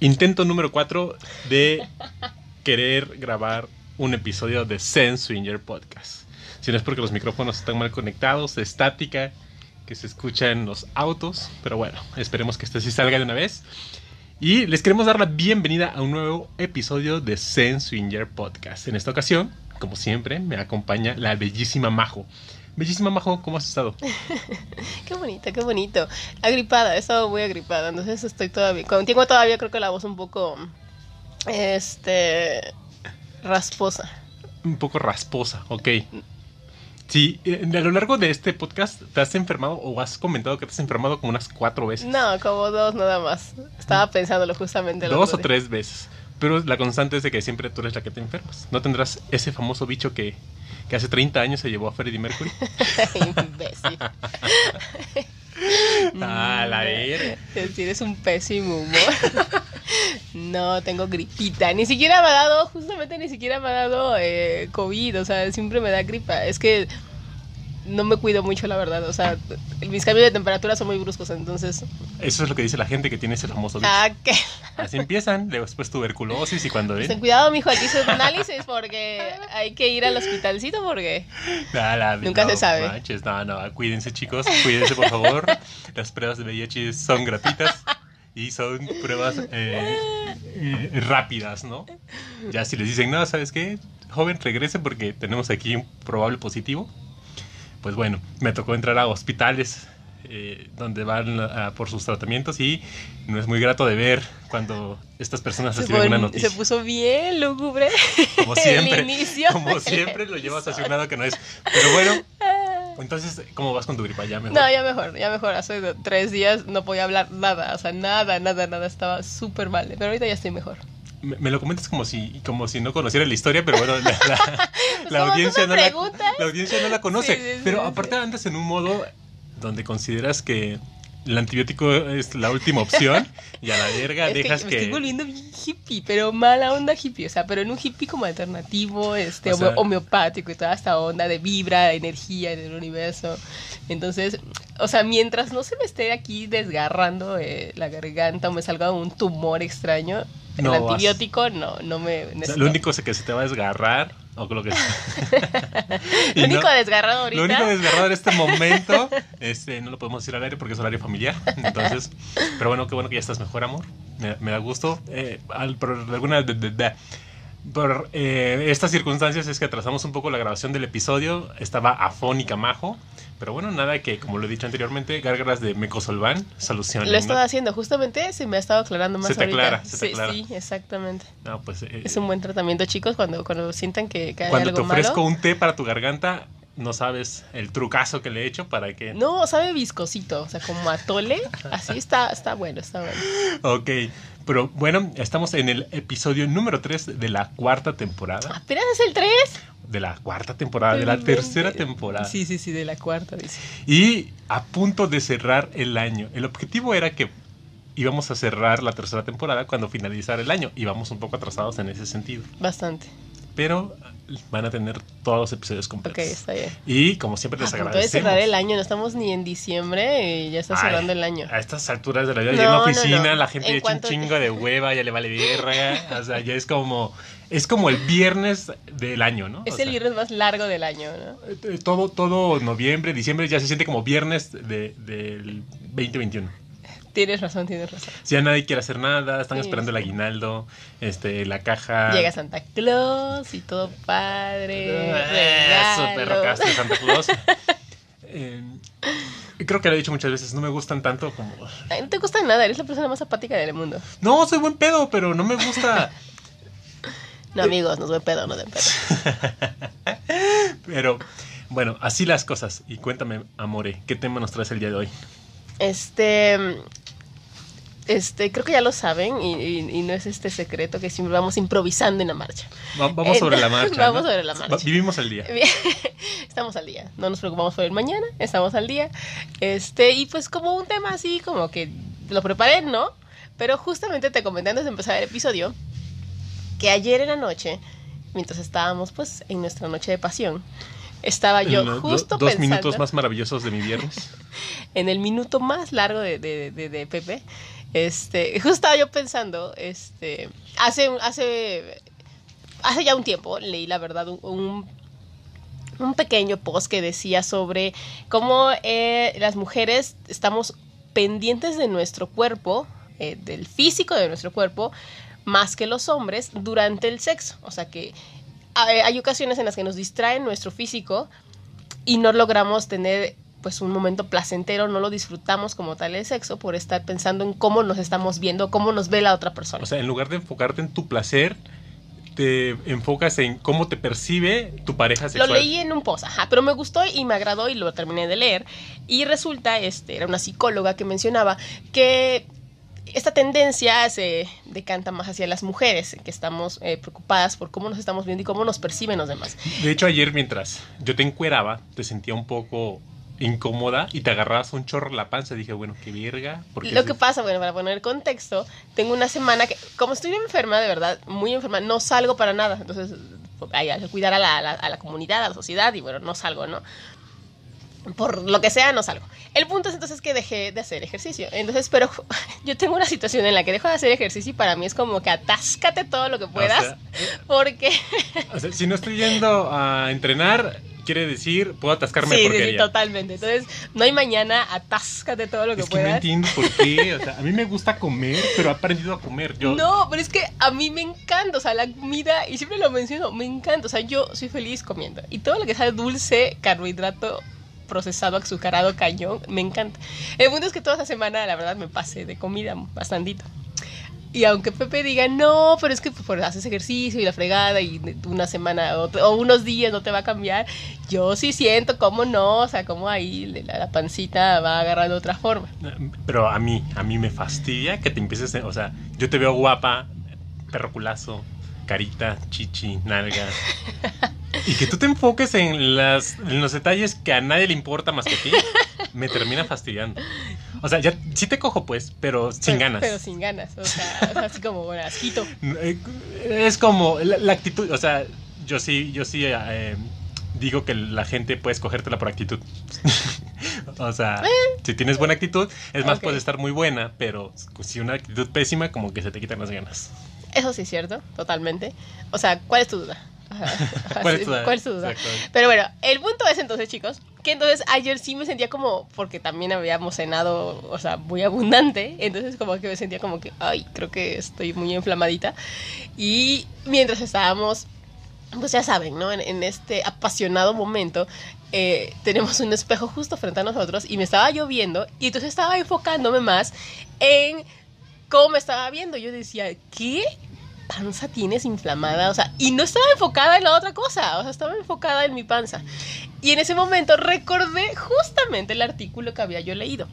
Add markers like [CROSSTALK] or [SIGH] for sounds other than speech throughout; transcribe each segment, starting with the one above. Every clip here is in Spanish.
intento número 4 de querer grabar un episodio de Zen Swinger Podcast. Si no es porque los micrófonos están mal conectados, estática, que se escucha en los autos, pero bueno, esperemos que este sí salga de una vez. Y les queremos dar la bienvenida a un nuevo episodio de Zen Swinger Podcast. En esta ocasión, como siempre, me acompaña la bellísima Majo. Bellísima Majo, ¿cómo has estado? [LAUGHS] qué bonito, qué bonito. Agripada, he estado muy agripada, entonces estoy todavía. Tengo todavía creo que la voz un poco. Este. rasposa. Un poco rasposa, ok. Sí, eh, a lo largo de este podcast, ¿te has enfermado o has comentado que te has enfermado como unas cuatro veces? No, como dos nada más. Estaba mm. pensándolo justamente. Dos o tres veces. Pero la constante es de que siempre tú eres la que te enfermas. ¿No tendrás ese famoso bicho que que hace 30 años se llevó a Freddie Mercury. [LAUGHS] Imbécil. [LAUGHS] ah, la Es decir, es un pésimo humor. [LAUGHS] no, tengo gripita. Ni siquiera me ha dado, justamente ni siquiera me ha dado eh, COVID. O sea, siempre me da gripa. Es que no me cuido mucho, la verdad. O sea, mis cambios de temperatura son muy bruscos, entonces. Eso es lo que dice la gente que tiene ese famoso Ah, ¿qué? Así empiezan, después tuberculosis y cuando ven. Ten cuidado, mijo, aquí se análisis porque hay que ir al hospitalcito porque nunca se sabe. no, no, cuídense, chicos, cuídense, por favor. [LAUGHS] Las pruebas de VIH son gratuitas y son pruebas eh, eh, rápidas, ¿no? Ya si les dicen, no, ¿sabes qué? Joven, regrese porque tenemos aquí un probable positivo pues bueno, me tocó entrar a hospitales eh, donde van por sus tratamientos y no es muy grato de ver cuando estas personas reciben una noticia. Se puso bien lúgubre. Como [LAUGHS] siempre. Como siempre lo llevas lado que no es. Pero bueno, [LAUGHS] entonces, ¿cómo vas con tu gripa? Ya mejor. No, ya mejor, ya mejor. Hace tres días no podía hablar nada, o sea, nada, nada, nada. Estaba súper mal. Pero ahorita ya estoy mejor me, lo comentas como si, como si no conociera la historia, pero bueno, la, [LAUGHS] audiencia, no la, la, audiencia no la conoce. pero aparte andas en un modo donde consideras que el antibiótico es la última opción y a la verga dejas que, Me estoy volviendo hippie, pero mala onda hippie, o sea, pero en un hippie como alternativo, este, homeopático y toda esta onda de vibra, energía del universo. Entonces, o sea, mientras no se me esté aquí desgarrando eh, la garganta o me salga un tumor extraño, el antibiótico no, no me... lo único que se te va a desgarrar o lo que [LAUGHS] lo único desgarrado ahorita. Lo único desgarrado en este momento, [LAUGHS] este, no lo podemos decir al aire porque es horario familiar. Entonces, pero bueno, qué bueno que ya estás mejor, amor. Me, da gusto. Eh, al, por alguna por eh, estas circunstancias es que atrasamos un poco la grabación del episodio. Estaba afónica Majo. Pero bueno, nada que, como lo he dicho anteriormente, gárgaras de mecosolván solución. Lo he estado haciendo, justamente se me ha estado aclarando más se te Aclara, se sí, sí, exactamente. No, pues, eh, es un buen tratamiento, chicos, cuando, cuando sientan que, que hay Cuando te ofrezco un té para tu garganta, no sabes el trucazo que le he hecho para que... No, sabe viscosito, o sea, como atole, así está, está bueno, está bueno. Ok, pero bueno, estamos en el episodio número 3 de la cuarta temporada. ¿Apenas es el 3? De la cuarta temporada, de la tercera temporada. Sí, sí, sí, de la cuarta, dice. Y a punto de cerrar el año. El objetivo era que íbamos a cerrar la tercera temporada cuando finalizara el año. Íbamos un poco atrasados en ese sentido. Bastante. Pero van a tener todos los episodios completos. Ok, está bien. Y como siempre les agradecemos. Puede cerrar el año, no estamos ni en diciembre y ya está cerrando el año. A estas alturas de la vida, ya en la oficina, la gente ya echa un chingo de hueva, ya le vale birra. o sea, ya es como es como el viernes del año, ¿no? Es el viernes más largo del año, ¿no? Eh, todo, todo noviembre, diciembre ya se siente como viernes de, del 2021. Tienes razón, tienes razón. Si ya nadie quiere hacer nada, están esperando el aguinaldo, este, la caja. Llega Santa Claus y todo padre. Eso, perro castro Santa Claus. [LAUGHS] eh, creo que lo he dicho muchas veces, no me gustan tanto como. no te gusta nada, eres la persona más apática del mundo. No, soy buen pedo, pero no me gusta. [LAUGHS] No, amigos, nos voy pedo, no de pedo. [LAUGHS] Pero, bueno, así las cosas. Y cuéntame, Amore, ¿qué tema nos traes el día de hoy? Este. Este, creo que ya lo saben y, no es este secreto que siempre vamos improvisando en la marcha. vamos sobre la marcha. [LAUGHS] vamos sobre la marcha. Vivimos al día. [LAUGHS] estamos al día. No nos preocupamos por el mañana, estamos al día. Este, y pues como un tema así, como que lo preparé, ¿no? Pero justamente te comenté antes de empezar el episodio que ayer en la noche, mientras estábamos pues en nuestra noche de pasión, estaba yo justo dos minutos más maravillosos de mi viernes. [LAUGHS] en el minuto más largo de, de, de, Pepe, Este, justo estaba yo pensando, este, hace, hace, hace ya un tiempo leí la verdad un, un, pequeño post que decía sobre cómo eh, las mujeres estamos pendientes de nuestro cuerpo, eh, del físico de nuestro cuerpo, más que los hombres durante el sexo. O sea que hay ocasiones en las que nos distraen nuestro físico y no logramos tener pues un momento placentero, no lo disfrutamos como tal el sexo por estar pensando en cómo nos estamos viendo, cómo nos ve la otra persona. O sea, en lugar de enfocarte en tu placer, te enfocas en cómo te percibe tu pareja sexual. Lo leí en un post, ajá, pero me gustó y me agradó y lo terminé de leer. Y resulta, este, era una psicóloga que mencionaba que esta tendencia se decanta más hacia las mujeres, que estamos eh, preocupadas por cómo nos estamos viendo y cómo nos perciben los demás. De hecho, ayer mientras yo te encueraba, te sentía un poco incómoda y te agarrabas un chorro la panza. Dije, bueno, qué verga. Lo que pasa, bueno, para poner contexto, tengo una semana que, como estoy enferma, de verdad, muy enferma, no salgo para nada. Entonces, hay que cuidar a la, a la comunidad, a la sociedad, y bueno, no salgo, ¿no? Por lo que sea, no salgo. El punto es entonces que dejé de hacer ejercicio. Entonces, pero [LAUGHS] yo tengo una situación en la que dejo de hacer ejercicio y para mí es como que atáscate todo lo que puedas. porque. O sea, si no estoy yendo a entrenar, quiere decir, puedo atascarme sí, Sí, totalmente. Entonces, no hay mañana, atáscate todo lo que es puedas. Que no entiendo por qué. O sea, a mí me gusta comer, pero he aprendido a comer. Yo... No, pero es que a mí me encanta. O sea, la comida, y siempre lo menciono, me encanta. O sea, yo soy feliz comiendo. Y todo lo que sea dulce, carbohidrato, procesado, azucarado, cañón, me encanta. El punto es que toda esa semana, la verdad, me pasé de comida bastantito. Y aunque Pepe diga, no, pero es que pues, haces ejercicio y la fregada y una semana o, unos días no te va a cambiar, yo sí siento cómo no, o sea, cómo ahí la, pancita va agarrando otra forma. Pero a mí, a mí me fastidia que te empieces, o sea, yo te veo guapa, perroculazo, carita, chichi, nalgas. [LAUGHS] Y que tú te enfoques en, las, en los detalles que a nadie le importa más que a ti, [LAUGHS] me termina fastidiando. O sea, ya sí te cojo, pues, pero sin ganas. Pero sin ganas, o sea, así como bueno, asquito. [LAUGHS] Eh, es como la, actitud, o sea, yo sí, yo sí eh, digo que la gente puede escogértela por actitud. [LAUGHS] o sea, eh. si tienes buena actitud, es más, puede estar muy buena, pero si una actitud pésima, como que se te quitan las ganas. Eso sí es cierto, totalmente. O sea, ¿cuál es tu duda? ¿Cuál es tu duda? Pero bueno, el punto es entonces, chicos, que entonces ayer sí me sentía como, porque también habíamos cenado, o sea, muy abundante, entonces como que me sentía como que, ay, creo que estoy muy inflamadita. Y mientras estábamos, pues ya saben, ¿no? En, este apasionado momento, eh, tenemos un espejo justo frente a nosotros y me estaba lloviendo y entonces estaba enfocándome más en cómo me estaba viendo. Yo decía, ¿qué? Panza tienes inflamada? O sea, y no estaba enfocada en la otra cosa, o sea, estaba enfocada en mi panza. Y en ese momento recordé justamente el artículo que había yo leído.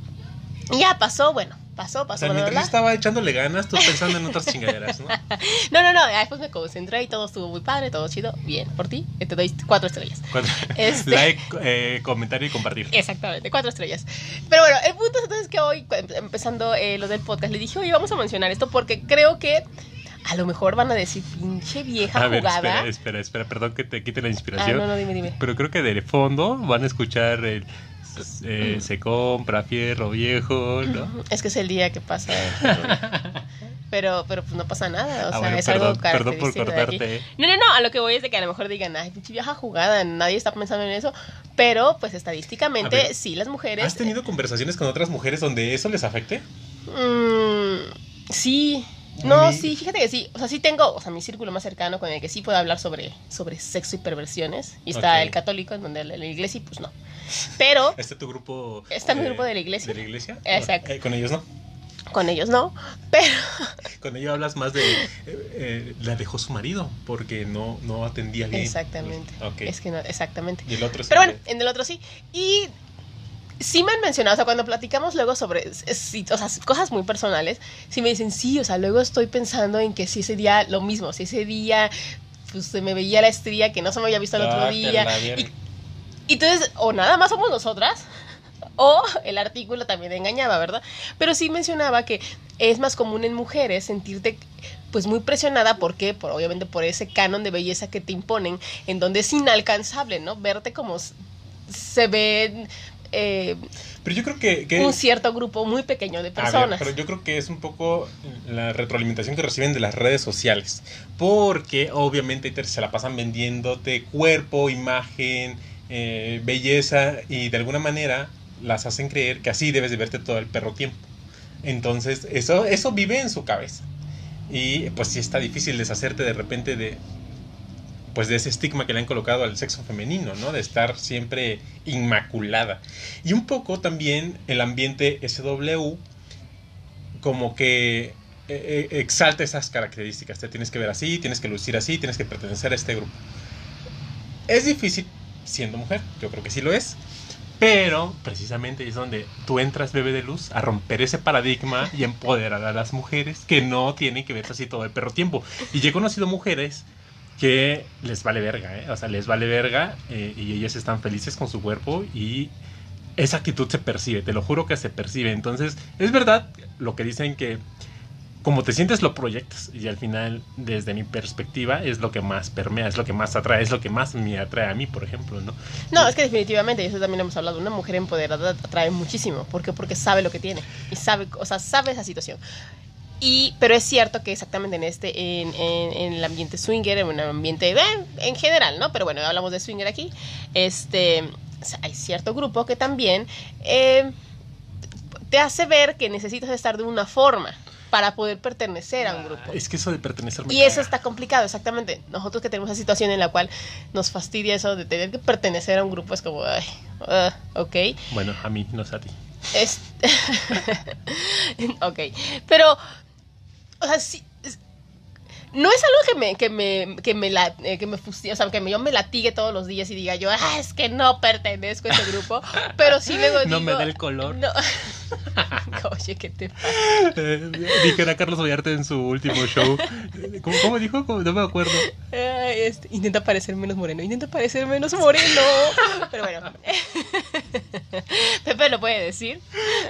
Y ya pasó, bueno, pasó, pasó. O sea, mientras estaba echándole ganas, tú [LAUGHS] pensando en otras chingaderas, ¿no? no, no, no, después me concentré y todo estuvo muy padre, todo chido, bien, por ti, te doy cuatro estrellas. [LAUGHS] Este like, eh, comentario y compartir. Exactamente, cuatro estrellas. Pero bueno, el punto es entonces que hoy, empezando eh, lo del podcast, le dije, oye, vamos a mencionar esto porque creo que a lo mejor van a decir, pinche vieja a ver, Espera, espera, espera, perdón que te quite la inspiración. Ah, no, no, dime, dime. Pero creo que de fondo van a escuchar el. Eh, se compra fierro viejo, ¿no? Es que es el día que pasa. pero, pero pues no pasa nada, o ah, sea, es perdón, algo Perdón por cortarte. No, no, no, a lo que voy es de que a lo mejor digan, ay, pinche vieja jugada, nadie está pensando en eso, pero pues estadísticamente sí las mujeres... ¿Has tenido conversaciones con otras mujeres donde eso les afecte? Mm, sí, no, sí, fíjate que sí. O sea, sí tengo, o sea, mi círculo más cercano con el que sí puedo hablar sobre, sobre sexo y perversiones. Y está el católico, en donde la, iglesia, pues no. Pero. [LAUGHS] ¿Está tu grupo? Está mi grupo de la iglesia. ¿De la iglesia? Exacto. ¿Con ellos no? Con ellos no, pero... [LAUGHS] Con ellos hablas más de... Eh, eh, la dejó su marido porque no, no atendía bien. Exactamente. Okay. Es que no, exactamente. Y el otro sí. Pero bueno, en el otro sí. Y sí me han mencionado, o sea, cuando platicamos luego sobre o sea, cosas muy personales, sí me dicen, sí, o sea, luego estoy pensando en que si ese día lo mismo, si ese día pues se me veía la estría que no se me había visto el otro ah, día. Y, y, entonces, o nada más somos nosotras, [LAUGHS] o el artículo también engañaba, ¿verdad? Pero sí mencionaba que es más común en mujeres sentirte pues muy presionada, ¿por qué? Por, obviamente por ese canon de belleza que te imponen, en donde es inalcanzable, ¿no? Verte como se ve eh, pero yo creo que, un cierto grupo muy pequeño de personas. pero yo creo que es un poco la retroalimentación que reciben de las redes sociales. Porque obviamente se la pasan vendiéndote cuerpo, imagen, eh, belleza y de alguna manera las hacen creer que así debes de verte todo el perro tiempo. Entonces, eso, eso vive en su cabeza. Y pues sí está difícil deshacerte de repente de pues de ese estigma que le han colocado al sexo femenino, ¿no? De estar siempre inmaculada. Y un poco también el ambiente SW como que eh, eh, exalta esas características. Te tienes que ver así, tienes que lucir así, tienes que pertenecer a este grupo. Es difícil siendo mujer, yo creo que sí lo es. Pero precisamente es donde tú entras, bebé de luz, a romper ese paradigma y empoderar a las mujeres que no tienen que verse así todo el perro tiempo. Y yo he conocido mujeres que les vale verga, ¿eh? O sea, les vale verga eh, y ellas están felices con su cuerpo y esa actitud se percibe, te lo juro que se percibe. Entonces, es verdad lo que dicen que como te sientes lo proyectas y al final desde mi perspectiva es lo que más permea, es lo que más atrae, es lo que más me atrae a mí, por ejemplo, ¿no? No, es que definitivamente, y eso también hemos hablado, una mujer empoderada atrae muchísimo, ¿por qué? Porque sabe lo que tiene y sabe, o sea, sabe esa situación. Y, pero es cierto que exactamente en este, en, en, el ambiente swinger, en un ambiente eh, en general, ¿no? Pero bueno, hablamos de swinger aquí. Este, hay cierto grupo que también eh, te hace ver que necesitas estar de una forma para poder pertenecer a un grupo. Es que eso de pertenecer Y eso está complicado, exactamente. Nosotros que tenemos esa situación en la cual nos fastidia eso de tener que pertenecer a un grupo, es como, ay, uh, ok. Bueno, a mí, no sé a ti. Es... [LAUGHS] ok, pero, o sea, sí, no es algo que me, que me, que me, la, eh, que me o sea, que me, yo me latigue todos los días y diga yo, ah, es que no pertenezco a ese grupo, [LAUGHS] pero sí luego digo... No me da el color. No. [LAUGHS] Oye, ¿qué te pasa? Eh, dijera Carlos Ollarte en su último show. ¿Cómo, cómo dijo? No me acuerdo. este, intenta parecer menos moreno, intenta parecer menos moreno. Pero bueno. [LAUGHS] Pepe lo puede decir.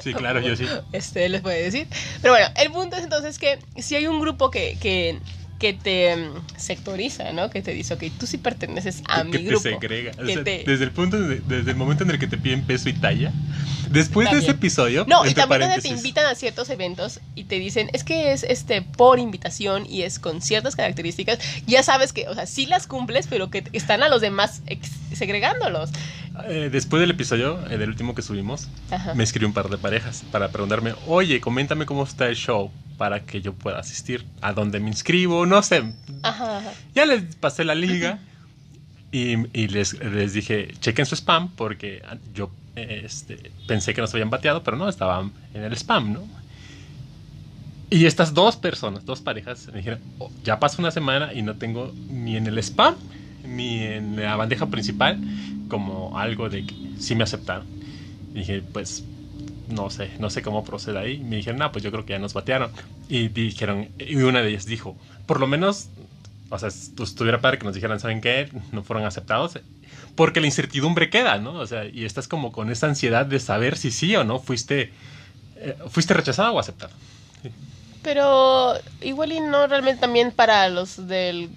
Sí, claro, yo sí. Este, les puede decir. Pero bueno, el punto es entonces que si hay un grupo que, que que te mm, sectoriza, ¿no? Que te dice, ok, tú sí perteneces a mi grupo. Te segrega. Desde el punto, desde el momento en el que te piden peso y talla. Después de ese episodio. No, y también te invitan a ciertos eventos y te dicen, es que es este por invitación y es con ciertas características. Ya sabes que, o sea, sí las cumples, pero que están a los demás segregándolos. Eh, después del episodio, eh, del último que subimos, me escribió un par de parejas para preguntarme, oye, coméntame cómo está el show para que yo pueda asistir, a dónde me inscribo, no sé. Ya les pasé la liga y, les, les, dije, chequen su spam porque yo este, pensé que nos habían bateado, pero no, estaban en el spam, ¿no? Y estas dos personas, dos parejas, me dijeron, oh, ya pasó una semana y no tengo ni en el spam ni en la bandeja principal como algo de que sí me aceptaron. Y dije, pues no sé, no sé cómo procede ahí. Me dijeron, no, pues yo creo que ya nos batearon. Y dijeron, y una de ellas dijo, por lo menos, o sea, estuviera padre que nos dijeran, ¿saben qué? No fueron aceptados. Porque la incertidumbre queda, ¿no? O sea, y estás como con esa ansiedad de saber si sí o no fuiste, eh, fuiste rechazado o aceptado. Pero igual y no realmente también para los del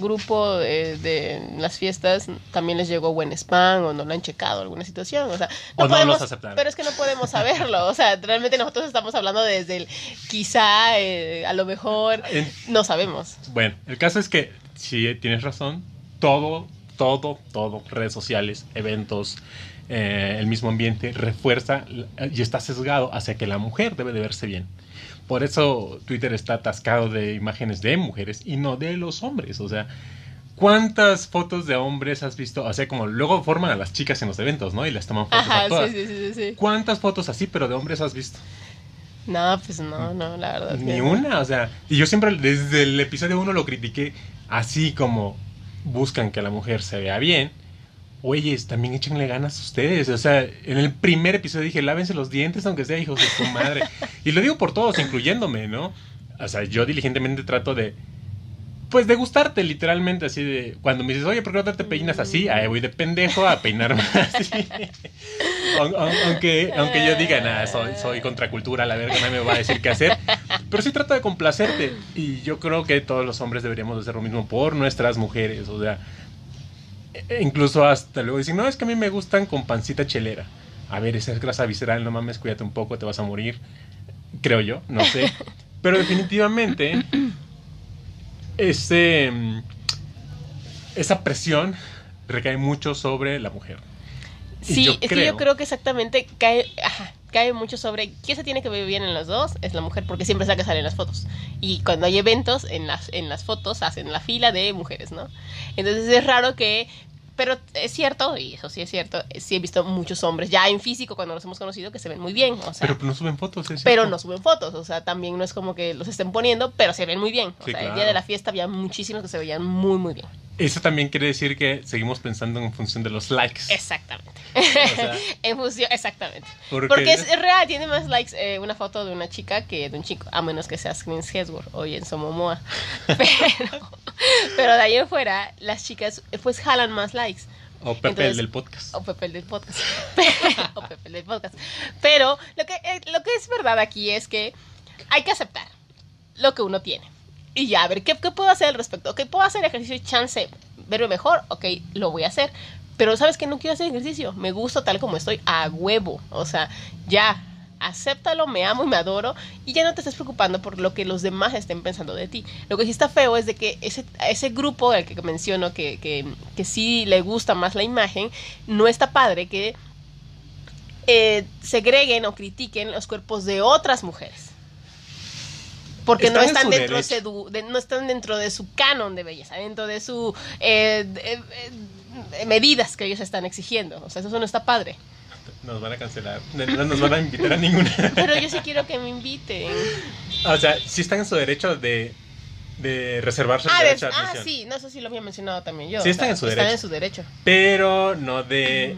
grupo de, las fiestas también les llegó buen spam o no lo han checado alguna situación. O sea, no, podemos, Pero es que no podemos saberlo. O sea, realmente nosotros estamos hablando desde el quizá, eh, a lo mejor, no sabemos. Bueno, el caso es que si tienes razón, todo, todo, todo, redes sociales, eventos, eh, el mismo ambiente refuerza y está sesgado hacia que la mujer debe de verse bien. Por eso Twitter está atascado de imágenes de mujeres y no de los hombres. O sea, ¿cuántas fotos de hombres has visto? O sea, como luego forman a las chicas en los eventos, ¿no? Y las toman fotos a todas. Sí, sí, sí, ¿Cuántas fotos así, pero de hombres has visto? No, pues no, no, la verdad. Ni una, o sea, y yo siempre desde el episodio 1 lo critiqué así como buscan que la mujer se vea bien Oyes, también échenle ganas a ustedes. O sea, en el primer episodio dije, lávense los dientes, aunque sea hijos de su madre. y lo digo por todos, incluyéndome, ¿no? O sea, yo diligentemente trato de. Pues de gustarte, literalmente, así de. Cuando me dices, oye, ¿por qué no te peinas así? Ahí voy de pendejo a peinarme [LAUGHS] así. aunque, aunque yo diga, nada, soy, soy contracultura, la verga nadie me va a decir qué hacer. Pero sí trato de complacerte. Y yo creo que todos los hombres deberíamos hacer lo mismo por nuestras mujeres. O sea, incluso hasta luego dicen, no, es que a mí me gustan con pancita chelera. a ver, esa es grasa visceral, no mames, cuídate un poco, te vas a morir. Creo yo, no sé. [LAUGHS] Pero definitivamente, ese, esa presión recae mucho sobre la mujer. Sí, es que yo creo que exactamente cae, cae mucho sobre quién se tiene que ver bien en los dos, es la mujer, porque siempre es la que sale en las fotos. Y cuando hay eventos, en las, en las fotos hacen la fila de mujeres, ¿no? Entonces es raro que pero es cierto, y eso sí es cierto, sí he visto muchos hombres ya en físico cuando los hemos conocido que se ven muy bien. O sea, pero no suben fotos, ¿es Pero no suben fotos, o sea, también no es como que los estén poniendo, pero se ven muy bien. O sea, el día de la fiesta había muchísimos que se veían muy, muy bien. Eso también quiere decir que seguimos pensando en función de los likes. Exactamente. [LAUGHS] en función, exactamente. Porque es, real, tiene más likes eh, una foto de una chica que de un chico, a menos que sea Chris Hemsworth o Jenson Momoa. [LAUGHS] Pero, pero de ahí en fuera, las chicas pues jalan más likes. O Pepe del podcast. O Pepe del podcast. [LAUGHS] o Pepe del podcast. Pero lo que, eh, lo que es verdad aquí es que hay que aceptar lo que uno tiene. Y ya, a ver, ¿qué, ¿qué, puedo hacer al respecto? Ok, puedo hacer ejercicio y chance, verme mejor, ok, lo voy a hacer. Pero sabes que no quiero hacer ejercicio, me gusta tal como estoy, a huevo. O sea, ya, acéptalo, me amo y me adoro y ya no te estés preocupando por lo que los demás estén pensando de ti. Lo que sí está feo es de que ese, ese grupo al que menciono que, que, que sí le gusta más la imagen, no está padre que eh, segreguen o critiquen los cuerpos de otras mujeres porque no están dentro de, no están dentro de su canon de belleza, dentro de su eh, eh, medidas que ellos están exigiendo. O sea, eso no está padre. Nos van a cancelar. No nos van a invitar a ninguna. Pero yo sí quiero que me inviten. O sea, sí están en su derecho de, de reservarse el ah, derecho a Ah, sí, no, eso sí lo había mencionado también yo. Sí, están, en, su están en su derecho. Pero no de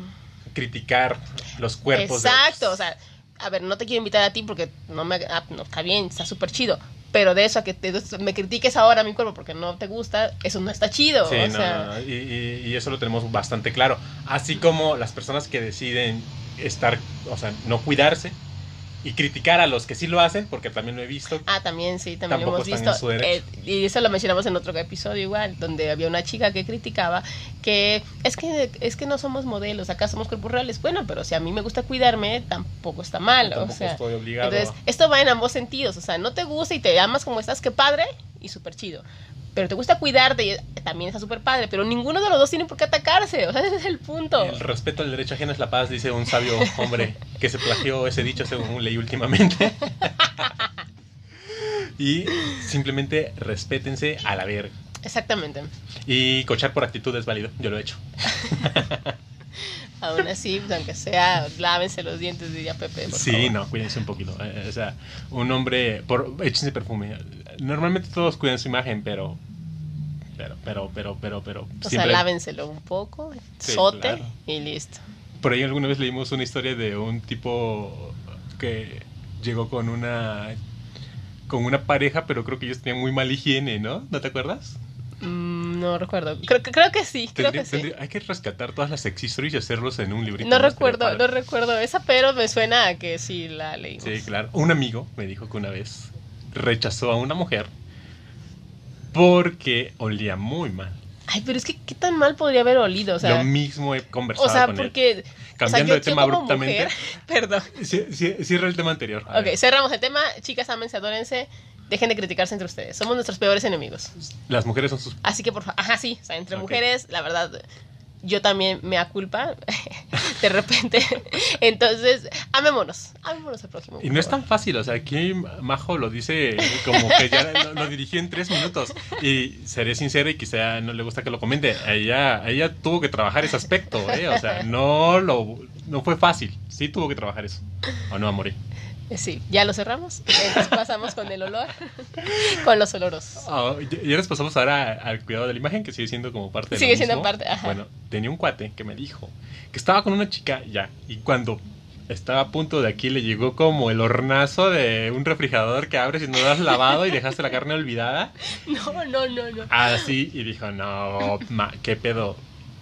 criticar los cuerpos. Exacto, o sea, a ver, no te quiero invitar a ti porque no me... Ah, no, está bien, está súper chido. Pero de eso a que me critiques ahora mi cuerpo porque no te gusta, eso no está chido. Sí, no, y, y, eso lo tenemos bastante claro. Así como las personas que deciden estar, o sea, no cuidarse y criticar a los que sí lo hacen, porque también lo he visto. Ah, también sí, también lo hemos visto. Eh, y eso lo mencionamos en otro episodio igual, donde había una chica que criticaba que es que es que no somos modelos, acá somos cuerpos reales. Bueno, pero si a mí me gusta cuidarme, tampoco está mal, o sea. Estoy obligado. Entonces, esto va en ambos sentidos, o sea, no te gusta y te amas como estás, qué padre y súper chido pero te gusta cuidarte y también está súper padre, pero ninguno de los dos tiene por qué atacarse, o sea, [LAUGHS] ese es el punto. El respeto al derecho ajeno es la paz, dice un sabio hombre que se plagió ese dicho según leí últimamente. [LAUGHS] y simplemente respétense a la verga. Exactamente. Y cochar por actitud es válido, yo lo he hecho. [LAUGHS] Aún así, pues, aunque sea, lávense los dientes, diría Pepe. sí, no, cuídense un poquito. Eh, o sea, un hombre, por, échense perfume. Normalmente todos cuidan su imagen, pero. Pero, pero, pero, pero, pero. O sea, lávenselo un poco, sote y listo. Por ahí alguna vez leímos una historia de un tipo que llegó con una con una pareja, pero creo que ellos tenían muy mal higiene, ¿no? ¿No te acuerdas? Mm, no recuerdo. Creo, creo que sí. Creo que sí. hay que rescatar todas las sex y hacerlos en un librito. No recuerdo, no recuerdo esa, pero me suena a que sí la leímos. Sí, claro. Un amigo me dijo que una vez rechazó a una mujer porque olía muy mal. Ay, pero es que qué tan mal podría haber olido, o sea. Lo mismo he conversado o sea, porque, Cambiando de tema abruptamente. [LAUGHS] perdón. Cierra el tema anterior. ok, cerramos el tema. Chicas, ámense, adórense. Dejen de criticarse entre ustedes. Somos nuestros peores enemigos. Las mujeres son sus... Así que por favor, ajá, sí, o sea, entre mujeres, la verdad, yo también me aculpa [LAUGHS] de repente. Entonces, amémonos, amémonos al próximo. Y no es tan fácil, o sea, aquí Majo lo dice como que ya lo, dirigió en tres minutos. Y seré sincero y quizá no le gusta que lo comente. Ella, ella tuvo que trabajar ese aspecto, ¿eh? O sea, no, lo, no fue fácil. Sí tuvo que trabajar eso. ¿O no, Amore? Sí, ya lo cerramos. Entonces pasamos con el olor, [LAUGHS] con los oloros. Oh, y ahora pasamos ahora al cuidado de la imagen, que sigue siendo como parte de Sigue siendo parte, Bueno, tenía un cuate que me dijo que estaba con una chica ya, y cuando estaba a punto de aquí le llegó como el hornazo de un refrigerador que abres y no lo has lavado y dejaste la carne olvidada. [LAUGHS] No, no, no, no. Así, y dijo, no, ma, qué pedo.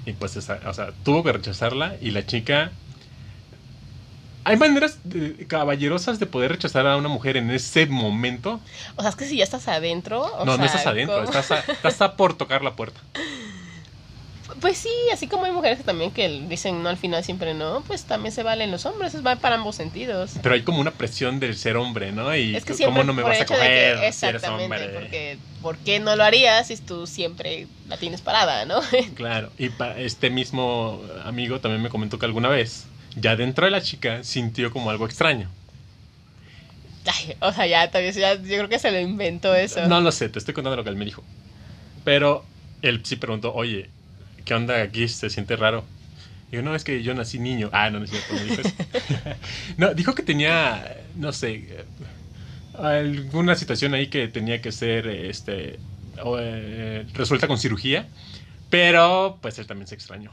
Y pues, o sea, tuvo que rechazarla y la chica ¿Hay maneras caballerosas de poder rechazar a una mujer en ese momento? O sea, es que si ya estás adentro. no, no estás adentro, estás a, por tocar la puerta. [LAUGHS] Pues sí, así como hay mujeres que también que dicen no al final siempre no, pues también se valen los hombres, es va para ambos sentidos. Pero hay como una presión del ser hombre, ¿no? Y es que cómo no me vas a coger que, exactamente, si eres hombre. Porque ¿por qué no lo harías si tú siempre la tienes parada, ¿no? [LAUGHS] claro, y este mismo amigo también me comentó que alguna vez, ya dentro de la chica, sintió como algo extraño. Ay, o sea, ya, ya, yo creo que se lo inventó eso. No lo sé, te estoy contando lo que él me dijo. Pero él sí preguntó, oye, ¿qué onda aquí? ¿Se siente raro? Digo, no, es que yo nací niño. Ah, no, no es cierto, no dijo eso. [LAUGHS] no, dijo que tenía, no sé, alguna situación ahí que tenía que ser, este, eh, resuelta con cirugía, pero pues él también se extrañó.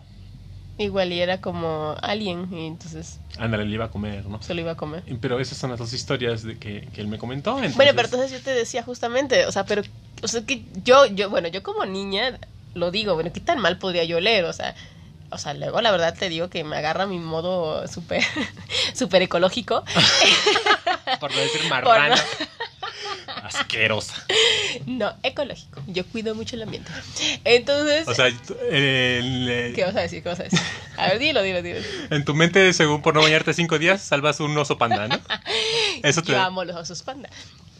Igual y era como alien y entonces... Ándale, le iba a comer, ¿no? Se lo iba a comer. Pero esas son las dos historias de que, que él me comentó. Bueno, pero entonces yo te decía justamente, o sea, pero, o sea, que yo, yo, bueno, yo como niña lo digo, bueno, ¿qué tan mal podría yo leer? O sea, o sea, luego la verdad te digo que me agarra mi modo súper [LAUGHS] super ecológico. [LAUGHS] Por no decir marrano. Asquerosa. No, ecológico. Yo cuido mucho el ambiente. Entonces. O sea, el, ¿qué vas a decir? ¿Qué vas a decir? A ver, dilo, dilo, dilo. En tu mente, según por no bañarte cinco días, salvas un oso panda, ¿no? [LAUGHS] Eso te... Yo amo los osos panda.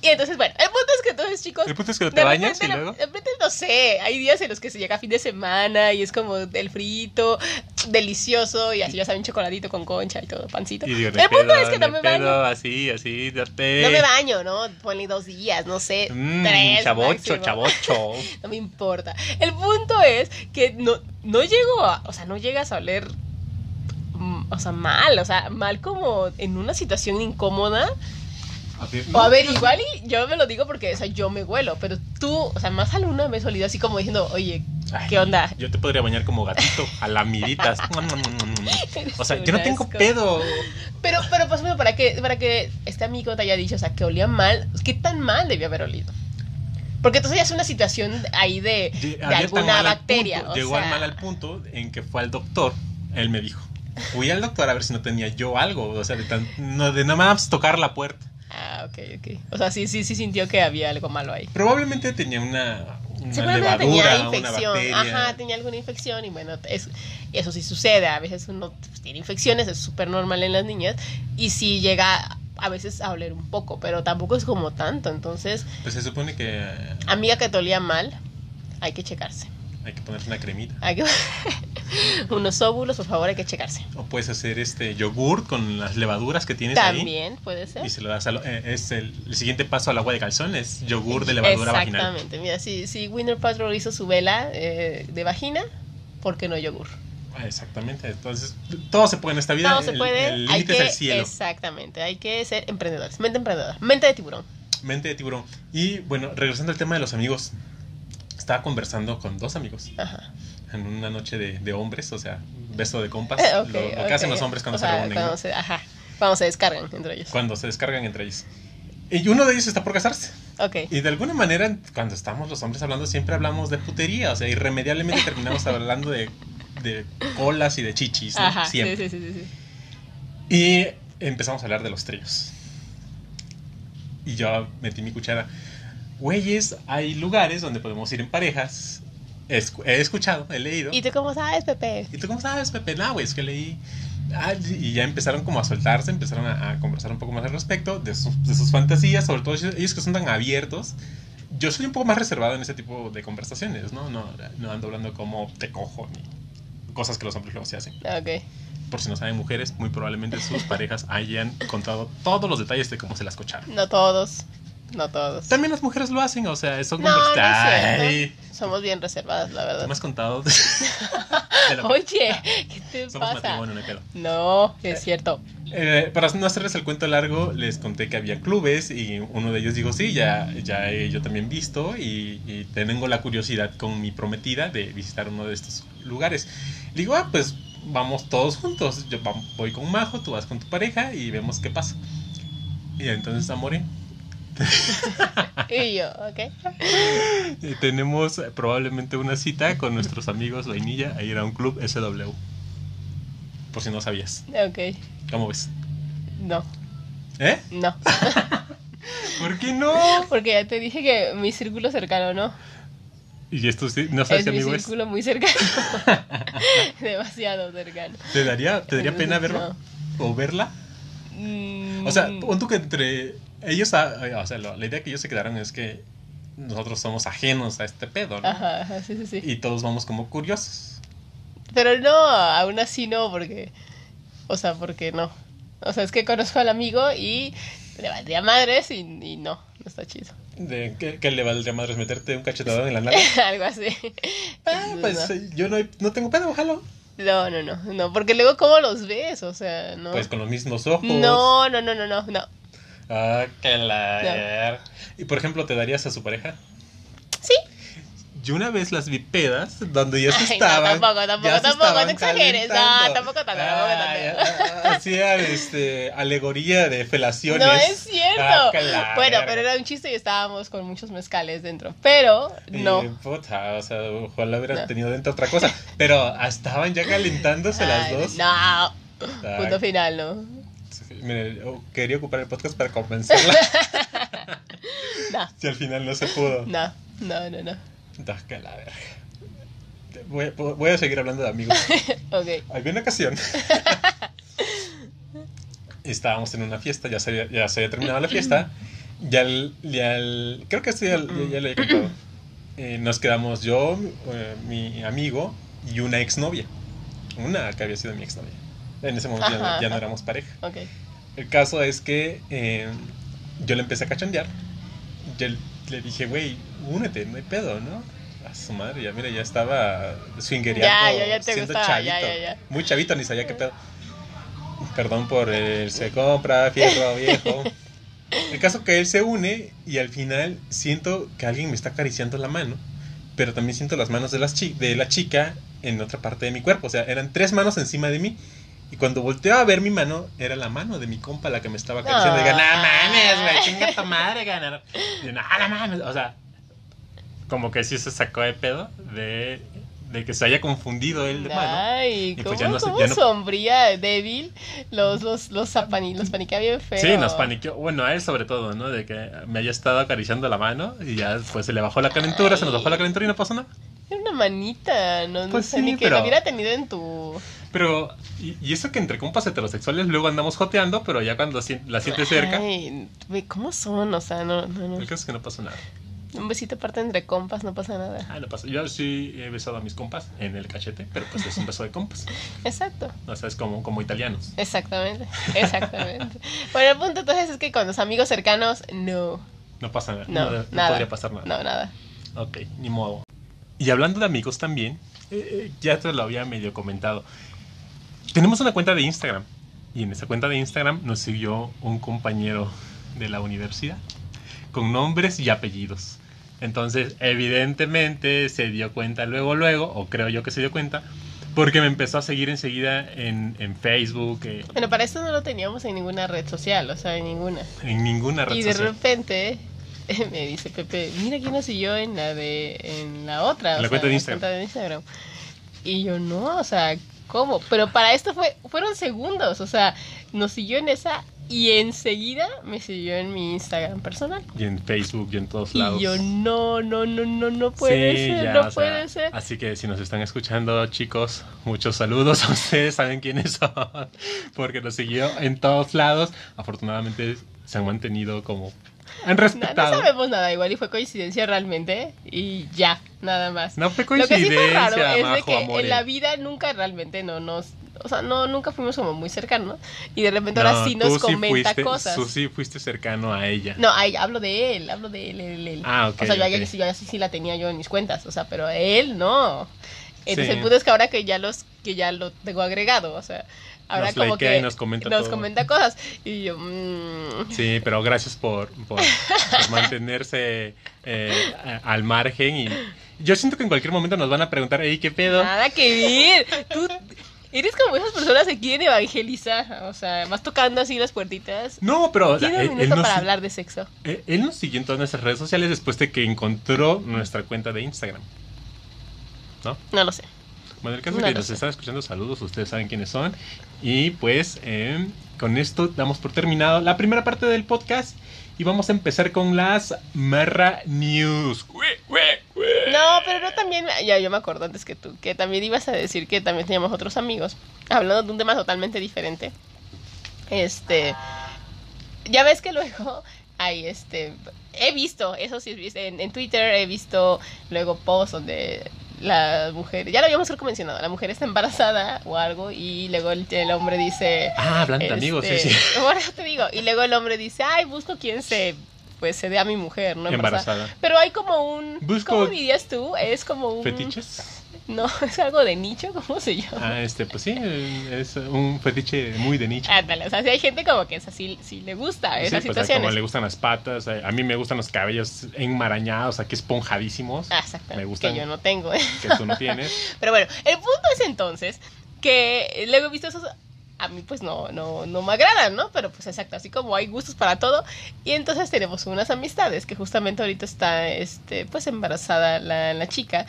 Y entonces, bueno, el punto es que entonces, chicos. El punto es que no te bañas y luego. De repente, no sé, hay días en los que se llega fin de semana y es como el frito, delicioso, y así ya saben, chocoladito con concha y todo, pancito. el punto es que no me baño. Así, así. No me baño, ¿no? Ponle dos días, no sé, mm, tres. Chavocho, chavocho. [LAUGHS] no me importa. El punto es que no, no llego a. O sea, no llegas a oler. Mm, o sea, mal, o sea, mal como en una situación incómoda o a ver, igual y yo me lo digo porque, o sea, yo me huelo, pero tú, o sea, más alguna vez olido así como diciendo, oye, ¿qué onda? Yo te podría bañar como gatito, a la miritas. [LAUGHS] o sea, yo no tengo pedo. Pero, pero pues bueno, para que, para que este amigo te haya dicho, o sea, que olía mal, ¿qué tan mal debió haber olido? Porque entonces ya es una situación ahí de, de alguna bacteria. llegó al mal al punto en que fue al doctor, él me dijo, fui al doctor a ver si no tenía yo algo, o sea, de, tan, no, de nada más tocar la puerta. Ah, ok, ok. O sea, sí, sí, sí sintió que había algo malo ahí. Probablemente tenía una, una levadura, tenía infección. Ajá, tenía alguna infección y bueno, eso sí sucede. A veces uno tiene infecciones, es súper normal en las niñas. Y sí llega a veces a oler un poco, pero tampoco es como tanto. Entonces. Pues se supone que. Amiga que te olía mal, hay que checarse. Hay que ponerse una cremita. [LAUGHS] Unos óvulos, por favor, hay que checarse. O puedes hacer este yogur con las levaduras que tienes ahí. También puede ser. Y se lo das eh, es el, siguiente paso al agua de calzón, es yogur de levadura vaginal. Exactamente. Mira, si, si Winter Patrol hizo su vela eh, de vagina, ¿por qué no yogur? Ah, exactamente. Entonces, todo se puede en esta vida. Todo se puede. El límite es el cielo. Exactamente. Hay que ser emprendedores. Mente emprendedora. Mente de tiburón. Mente de tiburón. Y bueno, regresando al tema de los amigos estaba conversando con dos amigos en una noche de, hombres, o sea, beso de compas. lo, que hacen los hombres cuando se reúnen. Cuando, se, ajá, cuando se descargan entre ellos. Cuando se descargan entre ellos. Y uno de ellos está por casarse. Okay. Y de alguna manera, cuando estamos los hombres hablando, siempre hablamos de putería. O sea, irremediablemente [LAUGHS] terminamos hablando de, de colas y de chichis. Ajá, siempre. Sí, sí, sí, sí, Y empezamos a hablar de los tríos. Y yo metí mi cuchara güeyes, hay lugares donde podemos ir en parejas. He escuchado, he leído. ¿Y tú cómo sabes, Pepe? ¿Y tú cómo sabes, Pepe? No, güey, es que leí. Ah, y ya empezaron como a soltarse, empezaron a, conversar un poco más al respecto de sus, de sus fantasías, sobre todo ellos que son tan abiertos. Yo soy un poco más reservado en ese tipo de conversaciones, ¿no? No, no ando hablando como te cojo ni cosas que los hombres luego se hacen. Ok. Por si no saben mujeres, muy probablemente sus parejas hayan contado todos los detalles de cómo se las cocharon. No todos. No todos. También las mujeres lo hacen, o sea, son no, no Somos bien reservadas, la verdad. ¿Te me has contado? Oye, ¿qué te Somos pasa? Matrimonio, no, es cierto. Eh, para no hacerles el cuento largo, les conté que había clubes y uno de ellos dijo, sí, ya, ya he yo también visto y, y, tengo la curiosidad con mi prometida de visitar uno de estos lugares. Le digo, ah, pues vamos todos juntos. Yo voy con Majo, tú vas con tu pareja y vemos qué pasa. Y entonces, Amore, [LAUGHS] y yo, ok. tenemos probablemente una cita con nuestros amigos Vainilla a ir a un club SW. Por si no sabías. Ok. ¿Cómo ves? No. ¿Eh? No. [LAUGHS] ¿Por qué no? Porque ya te dije que mi círculo cercano no. Y esto sí, no sabes es mi amigo es. círculo muy cercano. [LAUGHS] Demasiado cercano. ¿Te daría, te daría pena verlo? ¿O verla? Mm, O sea, pon tú que entre ellos, ah, o sea, la idea que ellos se quedaron es que nosotros somos ajenos a este pedo, ¿no? Ajá, ajá, sí, sí, sí. Y todos vamos como curiosos. Pero no, aún así no, porque. O sea, porque no. O sea, es que conozco al amigo y le valdría madres y, y no, no está chido. De, ¿qué, qué le valdría madres meterte un cachetadón en la nalga? [LAUGHS] Algo así. Ah, pues no. eh, yo no, no tengo pedo, ojalá. no, no, no, no, porque luego cómo los ves, o sea, no. Pues con los mismos ojos. No, no, no, no, no, no. Ah, [LAUGHS] que la... Y por ejemplo, ¿te darías a su pareja? Sí. Yo una vez las vi pedas donde ya se Ay, no, estaban. tampoco, tampoco, tampoco, estaban no exageres, no, tampoco tanto, tampoco tanto. Ay, ah, Hacían este, alegoría de felaciones. No es cierto. Ah, bueno, pero era un chiste y estábamos con muchos mezcales dentro. Pero no. Y, puta, o sea, ojalá hubieran No. tenido dentro otra cosa. Pero estaban ya calentándose las dos. No. Punto final, ¿no? Mire, yo quería ocupar el podcast para convencerla. [LAUGHS] No, si al final no se pudo. no, no, no, no. Da, que la verga. Voy, a- voy a seguir hablando de amigos. [LAUGHS] Ok. Había una ocasión. [LAUGHS] Estábamos en una fiesta, ya se había, ya se había terminado la fiesta. Ya, el- ya el- creo que esto ya, ya- ya lo he contado. Eh, nos quedamos yo, eh, mi amigo y una exnovia. Una que había sido mi exnovia. En ese momento ya, no- ya éramos pareja. El caso es que eh, yo le empecé a cachondear. Yo le dije, güey, únete, no hay pedo, ¿no? A su madre, ya mira, ya estaba swingereando. Ya, ya, ya te siendo gustaba, chavito. Muy chavito, ni sabía qué pedo. Perdón por el se compra, fierro [LAUGHS] viejo. El caso que él se une y al final siento que alguien me está acariciando la mano, pero también siento las manos de, las chi- de la chica en otra parte de mi cuerpo. O sea, eran tres manos encima de mí. Y cuando volteo a ver mi mano, era la mano de mi compa la que me estaba acariciando. Y digo, no mames, güey, chinga tu madre, ganar. Y yo, no, no mames. O sea, como que sí se sacó de pedo de, de que se haya confundido él de mano. Ay, Y ¿cómo, pues ya no cómo ya no- sombría, débil? Los, los, los, zapani, los paniquea bien feo. Sí, nos paniqueó. Bueno, a él sobre todo, ¿no? De que me haya estado acariciando la mano y ya después se le bajó la calentura, se nos bajó la calentura y no pasó nada. Era una manita, no, no Pues sé, sí, ni que pero- lo hubiera tenido en tu... Pero, y, y eso que entre compas heterosexuales luego andamos joteando, pero ya cuando la sientes cerca, Ay, ¿cómo son? O sea, no, no, no. el caso es que no pasó nada. Un besito aparte entre compas, no pasa nada. Ah, no pasa. Yo sí he besado a mis compas en el cachete, pero pues es un beso de compas. Exacto. O sea, es como, como italianos. Exactamente, exactamente. bueno, el punto entonces es que con los amigos cercanos, no, No pasa nada. no, No, no nada. podría pasar nada. No, nada. Ok, ni modo. Y hablando de amigos también, eh, eh, ya te lo había medio comentado. Tenemos una cuenta de Instagram. Y en esa cuenta de Instagram nos siguió un compañero de la universidad con nombres y apellidos. Entonces, evidentemente se dio cuenta luego, luego, o creo yo que se dio cuenta, porque me empezó a seguir enseguida en, en Facebook, eh, Bueno, para esto no lo teníamos en ninguna red social, o sea, en ninguna. en ninguna red Y de social. repente [LAUGHS] me dice Pepe, mira quién nos siguió en la de en la otra, En o la sea, cuenta de en Instagram. cuenta de Instagram. Y yo no, o sea, ¿cómo? Pero para esto fue fueron segundos, o sea, nos siguió en esa y enseguida me siguió en mi Instagram personal. Y en Facebook y en todos lados. Y yo no, no, no, no, no puede Sí, ser, ya, no o sea, puede ser. Así que si nos están escuchando, chicos, muchos saludos a [LAUGHS] ustedes, saben quiénes son, porque nos siguió en todos lados. Afortunadamente se han mantenido como han No, no respetado. sabemos nada, igual y fue coincidencia realmente y ya, nada más. No fue Lo que sí fue raro coincidencia, es de que amore. en la vida nunca realmente no nos, o sea, no nunca fuimos como muy cercanos y de repente ahora sí nos comenta fuiste, cosas. Tú sí fuiste cercano a ella. No, ay, hablo de él, hablo de él, él, él. Ah, ok, O sea, yo, ok. ya, yo ya sí, sí la tenía yo en mis cuentas, o sea, pero él no. Entonces Sí. el punto es que ahora que ya los que ya lo tengo agregado, o sea, ahora Nos como likea que y nos comenta nos todo. comenta cosas y yo mm, Sí, pero gracias por, por- por mantenerse eh, al margen. Y yo siento que en cualquier momento nos van a preguntar, hey, ¿qué pedo? Nada que ver. Tú eres como esas personas que quieren evangelizar. O sea, vas tocando así las puertitas. No, pero o sea, él, un él minuto nos, para hablar de sexo. él- él nos siguió en todas nuestras redes sociales después de que encontró nuestra cuenta de Instagram. ¿No? No lo sé. Bueno, el caso No es que nos sé. están escuchando, saludos, ustedes saben quiénes son. Y pues eh, con esto damos por terminado la primera parte del podcast y vamos a empezar con las Marra News. No, pero no también, ya yo me acuerdo antes que tú, que también ibas a decir que también teníamos otros amigos, hablando de un tema totalmente diferente. Este, ya ves que luego hay este, he visto, eso sí, en, en Twitter he visto luego posts donde la mujer, ya lo habíamos mencionado, la mujer está embarazada o algo y luego el, hombre dice... Ah, hablando de amigos, sí, este, sí. [LAUGHS] Bueno, te digo, y luego el hombre dice, ay, busco quien se pues se dé a mi mujer, ¿no? Embarazada. Pero hay como un... ¿Cómo dirías tú? Es como un... ¿Fetiches? No, [LAUGHS] es algo de nicho, ¿cómo se llama? Ah, este, pues sí, es un fetiche muy de nicho. Ándale, o sea, si hay gente como que es así, si le gusta esas sí, pues, como le gustan las patas, a mí me gustan los cabellos enmarañados, aquí esponjadísimos. Ah, exacto. Me gustan. Que yo no tengo. Que tú no tienes. [LAUGHS] Pero bueno, el punto es entonces que luego he visto esos a mí pues no, no, no me agradan, ¿no? Pero pues exacto, así como hay gustos para todo. Y entonces tenemos unas amistades que justamente ahorita está, este, pues embarazada la, la chica.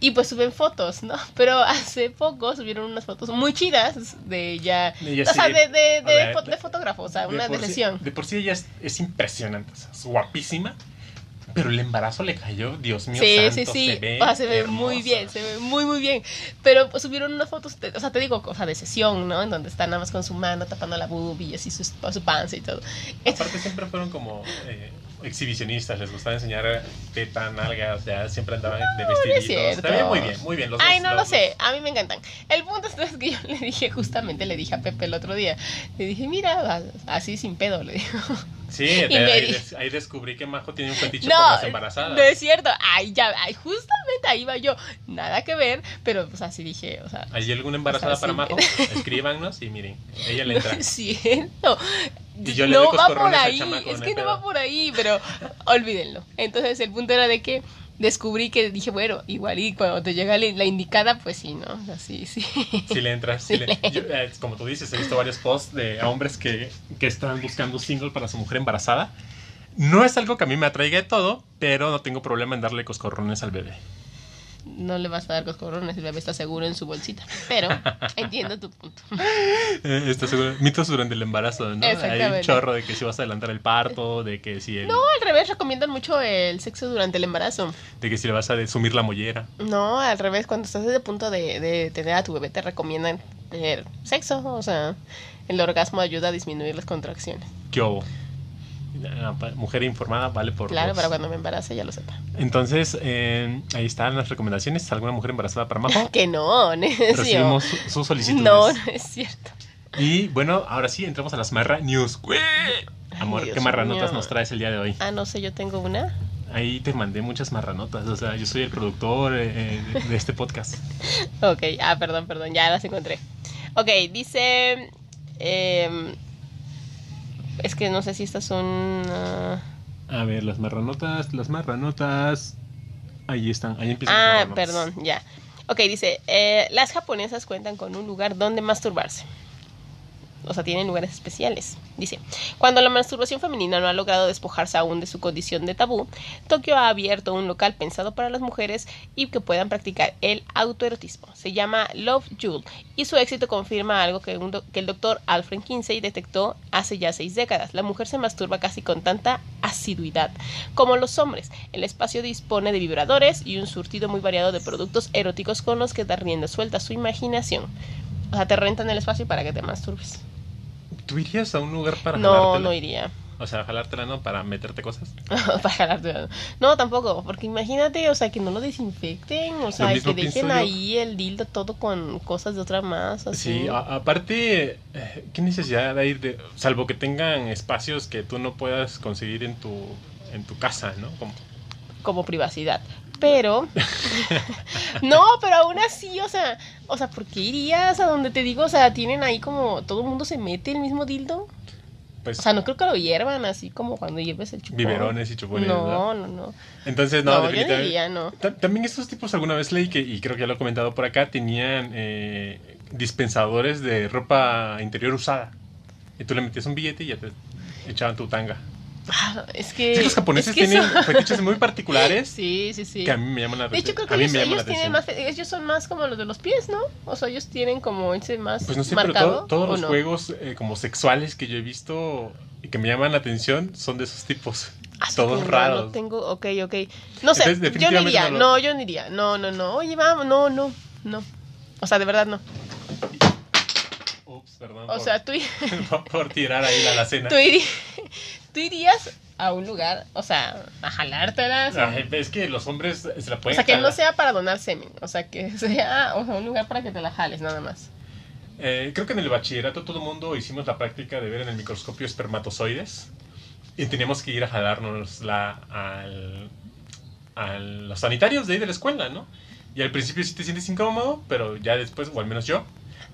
Y pues suben fotos, ¿no? [LAUGHS] Pero hace poco subieron unas fotos muy chidas de ella. o sea, de, de, de, de, fotógrafo, o sea, una de sesión. de por sí ella es, es impresionante, o sea, es guapísima. Pero el embarazo le cayó, Dios mío. Sí, santo, sí, sí. Se ve, se ve muy bien, se ve muy, muy bien. Pero pues, subieron unas fotos, o sea, te digo, cosa de sesión, ¿no? En donde está nada más con su mano tapando la boobie y así su, su panza y todo. Aparte, siempre fueron como. Eh, exhibicionistas, les gustaba enseñar teta, nalgas, o sea, siempre andaban de vestiditos. No muy bien, muy bien. Los Ay, no lo sé, a mí me encantan. El punto [LAUGHS] es que yo le dije, justamente le dije a Pepe el otro día, le dije, mira, así sin pedo, le digo. Sí, [LAUGHS] ahí, descubrí que Majo tiene un fetiche no, por las embarazadas. No es cierto, ahí ya, ahí, justamente ahí va yo, nada que ver, pero pues así dije, o sea. ¿Hay alguna embarazada para Majo? [LAUGHS] Escríbanos y miren, ella le entra. No es cierto. Y yo le no va por ahí, es que no va por ahí, pero [LAUGHS] olvídenlo. Entonces el punto era de que descubrí que dije, bueno, igual y cuando te llega la indicada, pues sí, ¿no? Así, sí. Si [LAUGHS] le entras. Eh, como tú dices, he visto varios posts de hombres que, que están buscando single para su mujer embarazada. No es algo que a mí me atraiga de todo, pero no tengo problema en darle coscorrones al bebé no le vas a dar coscorrones, el bebé está seguro en su bolsita. Pero [LAUGHS] entiendo tu punto. Eh, está seguro. Mitos durante el embarazo, ¿no? Hay un chorro de que si vas a adelantar el parto, de que si No, al revés, recomiendan mucho el sexo durante el embarazo. De que si le vas a sumir la mollera. No, al revés, cuando estás el punto de, de tener a tu bebé te recomiendan tener sexo, o sea, el orgasmo ayuda a disminuir las contracciones. ¿Qué hubo? Mujer informada vale por Claro, para cuando me embarace ya lo sepa. Entonces, eh, ahí están las recomendaciones. ¿Alguna mujer embarazada para Majo? [LAUGHS] que no, necio. Recibimos sus solicitudes. No, no es cierto. Y bueno, ahora sí, entramos a las Marra News. Amor, ¿qué marranotas nos traes el día de hoy? Ah, no sé, yo tengo una. Ahí te mandé muchas marranotas, o sea, yo soy el productor eh, eh, de este podcast. [LAUGHS] ok, ah, perdón, perdón, ya las encontré. Ok, dice... Eh, es que no sé si estas son... A ver, las marranotas, las marranotas... Ahí están, ahí empiezan. Ah, perdón, ya. Ok, dice, eh, las japonesas cuentan con un lugar donde masturbarse o sea, tienen lugares especiales. Dice, cuando la masturbación femenina no ha logrado despojarse aún de su condición de tabú, Tokio ha abierto un local pensado para las mujeres y que puedan practicar el autoerotismo. Se llama Love Jewel y su éxito confirma algo que, el doctor Alfred Kinsey detectó hace ya seis décadas. La mujer se masturba casi con tanta asiduidad como los hombres. El espacio dispone de vibradores y un surtido muy variado de productos eróticos con los que da rienda suelta su imaginación. O sea, te rentan el espacio para que te masturbes. ¿Tú irías a un lugar para No, no iría. O sea, jalártela, ¿no? Para meterte cosas. [LAUGHS] para jalártela. No, tampoco. Porque imagínate, o sea, que no lo desinfecten. O sea, que dejen ahí el dildo todo con cosas de otra más. Así. Sí, aparte, eh, ¿qué necesidad de ir de. Salvo que tengan espacios que tú no puedas conseguir en tu, en tu casa, ¿no? Como, como privacidad pero [LAUGHS] no, pero aún así, o sea, o sea, ¿por qué irías a donde te digo? O sea, tienen ahí como todo el mundo se mete el mismo dildo. Pues, o sea, no creo que lo hiervan así como cuando hierves el chupón. Biberones y chupones. No, no, no. Entonces, no, no yo diría, no. También estos tipos alguna vez leí que, y creo que ya lo he comentado por acá, tenían eh, dispensadores de ropa interior usada. Y tú le metías un billete y ya te echaban tu tanga. Ah, es que. los japoneses tienen fetiches muy particulares. [LAUGHS] Sí, sí, sí. Que a mí me llaman la atención. De hecho, creo que ellos, tienen más. Ellos son más como los de los pies, ¿no? O sea, ellos tienen como ese más. Pues no sé, pero todos los juegos eh, como sexuales que yo he visto y que me llaman la atención son de esos tipos. todos no, raros. No tengo, ok, ok. No sé, Entonces, yo no iría, no no, yo no iría. No, no, no. Oye, vamos, no, no, no. O sea, de verdad no. Ups, perdón. O por, sea, tú, [LAUGHS] por, tirar ahí la alacena. [LAUGHS] tú, iri- tú irías a un lugar, o sea, a jalártelas. Ay, es que los hombres se la o pueden sea, que no sea para donar semen. O sea, que [LAUGHS] sea o sea, un lugar para que te la jales, nada más. Eh, creo que en el bachillerato todo el mundo hicimos la práctica de ver en el microscopio espermatozoides y teníamos que ir a jalarnos la, al, a los sanitarios de ahí de la escuela, ¿no? Y al principio sí te sientes incómodo, pero ya después, o al menos yo,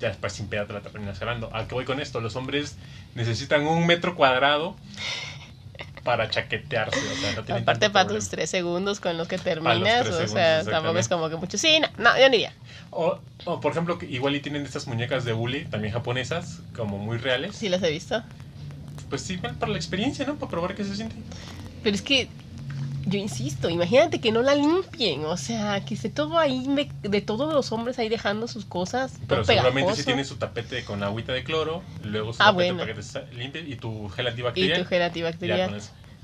ya después sin pena te la terminas jalando. ¿A qué voy con esto? Los hombres necesitan un metro cuadrado para chaquetearse. O sea, no tienen Aparte para tus tres segundos con los que terminas, o sea, tampoco es como que mucho. Sí, no, no, yo no iría. O, o, por ejemplo, igual y tienen estas muñecas de hule, también japonesas, como muy reales. Sí las he visto. Pues sí, para la experiencia, ¿no? Para probar qué se siente. Pero es que, yo insisto, imagínate que no la limpien, o sea, que esté todo ahí, de todos los hombres ahí dejando sus cosas. Pero seguramente pegajoso. sí tiene su tapete con agüita de cloro, luego su Ah, tapete bueno. para que te limpie y tu gel Y antibacterial. tu gel antibacterial.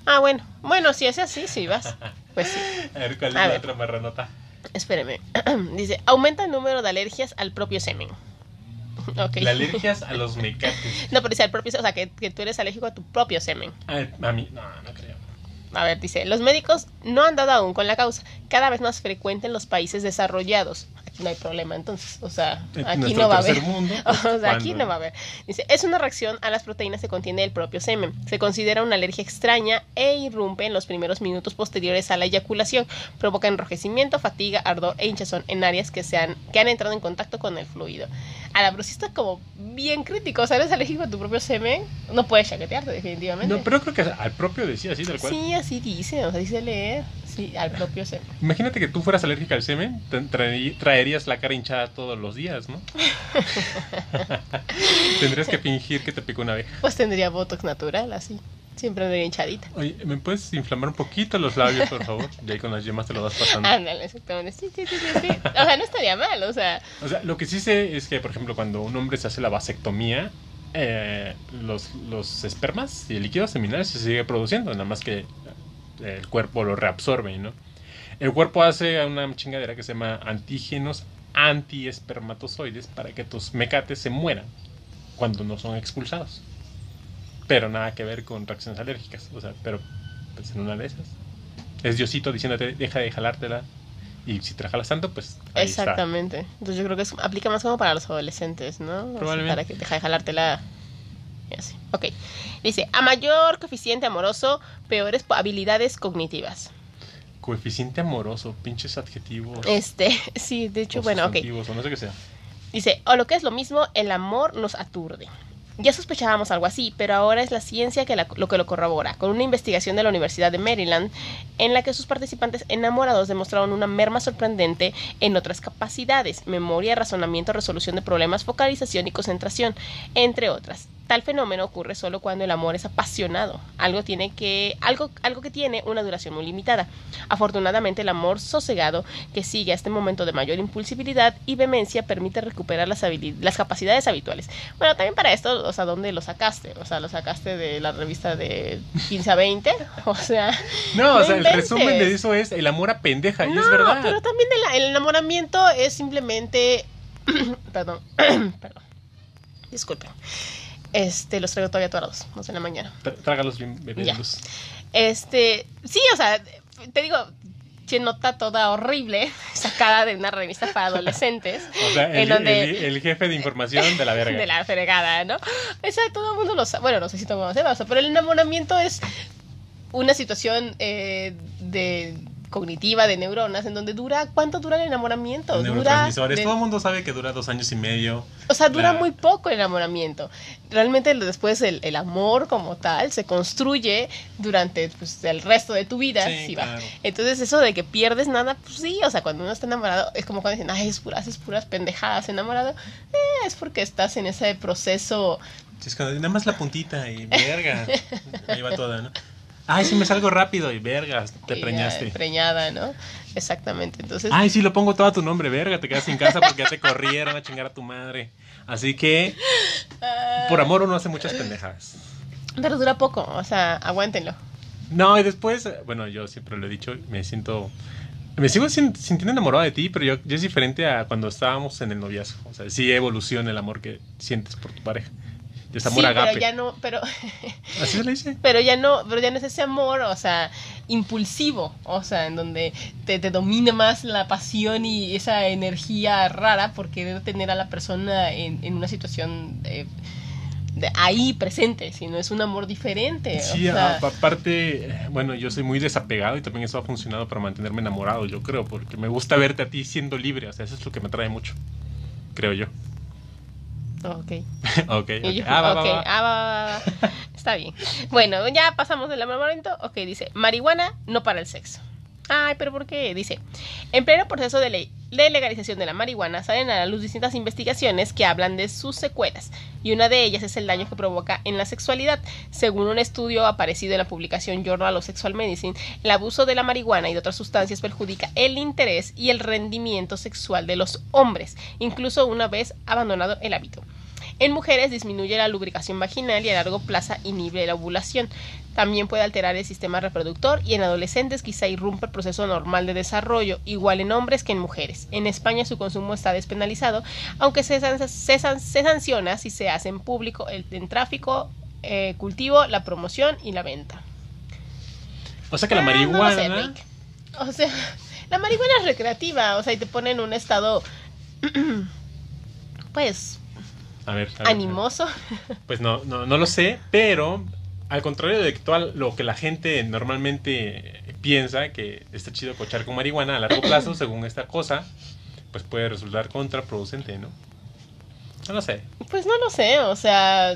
Ah, bueno, bueno, si es así, sí vas. Pues sí. [LAUGHS] A ver cuál es A la ver. otra marranota. Espéreme. [CLEARS THROAT] Dice, aumenta el número de alergias al propio semen. [LAUGHS] Ok. Las alergias a los [LAUGHS] mecates. No, pero dice al propio o sea, que, que tú eres alérgico a tu propio semen. Ah, a mí, no, no creo. A ver, dice, los médicos no han dado aún con la causa, cada vez más frecuente en los países desarrollados. Aquí no hay problema entonces, o sea, aquí no va a haber. mundo, [LAUGHS] o pues, sea, aquí no va a haber. Dice, es una reacción a las proteínas que contiene el propio semen. Se considera una alergia extraña e irrumpe en los primeros minutos posteriores a la eyaculación. Provoca enrojecimiento, fatiga, ardor e hinchazón en áreas que, se han, que han entrado en contacto con el fluido. A la sí está como bien crítico. O sea, eres alérgico a tu propio semen, no puedes chaquetearte definitivamente. No, pero creo que al propio decía así, tal cual. Sí, así dice, o sea, dice leer. Sí, al propio semen. Imagínate que tú fueras alérgica al semen, te- traerí- traerías la cara hinchada todos los días, ¿no? [LAUGHS] Tendrías que fingir que te picó una abeja. Pues tendría botox natural, así. Siempre andaría hinchadita. Oye, ¿me puedes inflamar un poquito los labios, por favor? Y ahí con las yemas te lo vas pasando. Ándale, exactamente. Sí, sí, sí, sí, sí. O sea, no estaría mal, o sea. O sea, lo que sí sé es que, por ejemplo, cuando un hombre se hace la vasectomía, eh, los, los espermas y el líquido seminal se sigue produciendo, nada más que eh, el cuerpo lo reabsorbe, ¿no? El cuerpo hace una chingadera que se llama antígenos antiespermatozoides para que tus mecates se mueran cuando no son expulsados. Pero nada que ver con reacciones alérgicas. O sea, pero pues en una de esas. Es Diosito diciéndote, deja de jalártela. Y si te la jalas tanto, pues ahí está. exactamente. Entonces yo creo que es- aplica más como para los adolescentes, ¿no? O sea, Probablemente. para que deja de jalártela. Y así. Ok. Dice, a mayor coeficiente amoroso, peores habilidades cognitivas. Coeficiente amoroso, pinches adjetivos. Este, [LAUGHS] sí, de hecho, o bueno, ok. O no sé qué sea. Dice, o lo que es lo mismo, el amor nos aturde. Ya sospechábamos algo así, pero ahora es la ciencia lo que lo corrobora, con una investigación de la Universidad de Maryland en la que sus participantes enamorados demostraron una merma sorprendente en otras capacidades, memoria, razonamiento, resolución de problemas, focalización y concentración, entre otras. Tal fenómeno ocurre solo cuando el amor es apasionado, algo, tiene que, algo, algo que tiene una duración muy limitada. Afortunadamente el amor sosegado que sigue a este momento de mayor impulsibilidad y vehemencia permite recuperar las, las capacidades habituales. Bueno, también para esto, o sea, ¿dónde lo sacaste? O sea, lo sacaste de la revista de 15 a 20, [LAUGHS] o sea... No, o sea, el resumen de eso es el amor a pendeja, y no, es verdad. pero también el, el enamoramiento es simplemente... [CLEARS THROAT] perdón, [CLEARS THROAT] perdón. Disculpen. Este, los traigo todavía atorados, no sé, en la mañana. Tr- Trágalos bien bebidos. Este, sí, o sea, te digo, che nota toda horrible, [LAUGHS] sacada de una revista para [LAUGHS] adolescentes. O sea, en el, donde- el- el jefe de información de la verga. [LAUGHS] De la fregada, ¿no? O sea, todo el mundo lo sabe. Bueno, no sé si todo el mundo lo sabe, pero el enamoramiento es una situación eh, de cognitiva de neuronas en donde dura ¿cuánto dura el enamoramiento? Dura Neurotransmisores. de- Todo el mundo sabe que dura dos años y medio. o sea, dura La- muy poco el enamoramiento. Realmente después el, el amor como tal se construye durante pues, el resto de tu vida. Sí, claro. Entonces eso de que pierdes nada, pues sí, o sea, cuando uno está enamorado, es como cuando dicen, ay, es puras, es puras pendejadas enamorado. Eh, es porque estás en ese proceso. Es cuando nada más la puntita y verga. [LAUGHS] Ahí va toda, ¿no? Ay, sí me salgo rápido y vergas, te eh, preñaste. Preñada, ¿no? Exactamente. Entonces, Ay, sí, lo pongo todo a tu nombre, verga, te quedas sin casa porque ya te corrieron a chingar a tu madre. Así que, ah, por amor uno hace muchas pendejadas. pero dura poco, o sea, aguántenlo. No, y después, bueno, yo siempre lo he dicho, me siento... Me sigo sintiendo enamorado de ti, pero yo, es diferente a cuando estábamos en el noviazgo. O sea, sí evoluciona el amor que sientes por tu pareja. Es amor sí, pero ya no, pero... [LAUGHS] ¿Así se le dice? Pero ya no, pero ya no es ese amor, o sea, impulsivo, o sea, en donde te, te domina más la pasión y esa energía rara por querer tener a la persona en, en una situación... De, de ahí presente, sino es un amor diferente. Sí, aparte, bueno, yo soy muy desapegado y también eso ha funcionado para mantenerme enamorado, yo creo, porque me gusta verte a ti siendo libre, o sea, eso es lo que me atrae mucho, creo yo. Ok. [LAUGHS] ok. ah, Está bien. Bueno, ya pasamos del enamoramiento. Ok, dice, marihuana no para el sexo. Ay, pero ¿por qué? Dice, en pleno proceso de, ley, de legalización de la marihuana salen a la luz distintas investigaciones que hablan de sus secuelas, y una de ellas es el daño que provoca en la sexualidad. Según un estudio aparecido en la publicación Journal of Sexual Medicine, el abuso de la marihuana y de otras sustancias perjudica el interés y el rendimiento sexual de los hombres, incluso una vez abandonado el hábito. En mujeres disminuye la lubricación vaginal y a largo plazo inhibe la ovulación. También puede alterar el sistema reproductor y en adolescentes quizá irrumpe el proceso normal de desarrollo, igual en hombres que en mujeres. En España su consumo está despenalizado, aunque se, sanciona si se hace en público el en tráfico, eh, cultivo, la promoción y la venta. O sea que la ah, marihuana... o sea, [LAUGHS] la marihuana es recreativa, o sea, y te pone en un estado... [CLEARS THROAT] pues a ver, animoso. Pues no, no, no lo sé, pero al contrario de todo lo que la gente normalmente piensa, que está chido cochar con marihuana a largo plazo, [COUGHS] según esta cosa, pues puede resultar contraproducente, ¿no? No lo sé. Pues no lo sé, o sea...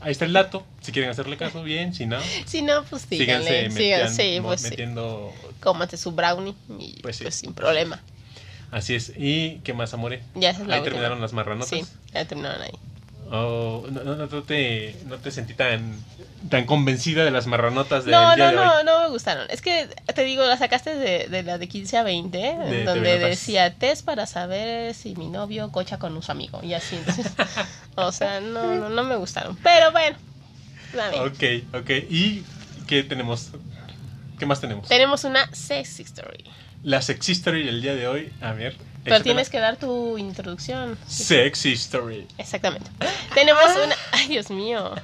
Ahí está el dato, si quieren hacerle caso, bien, si no... Si no, pues síganle, síganse, pues metiendo... Cómate su brownie y pues, pues sin problema. Así es. ¿Y qué más, Amore? Ya Ahí terminaron las marranotas. Sí, ya terminaron ahí. Oh, no, no, no, te, no te sentí tan, tan convencida de las marranotas de No, no, no, no me gustaron. Es que te digo, la sacaste de, de la de 15 a 20, donde decía test para saber si mi novio cocha con su amigo. Y así. [LAUGHS] o sea, no, no, no me gustaron. Pero bueno. Ok, ok. ¿Y qué tenemos? ¿Qué más tenemos? Tenemos una sex story la sex history del día de hoy. A ver. Pero tienes que dar tu introducción. Sex history. Exactamente. [LAUGHS] Tenemos una. Ay, Dios mío.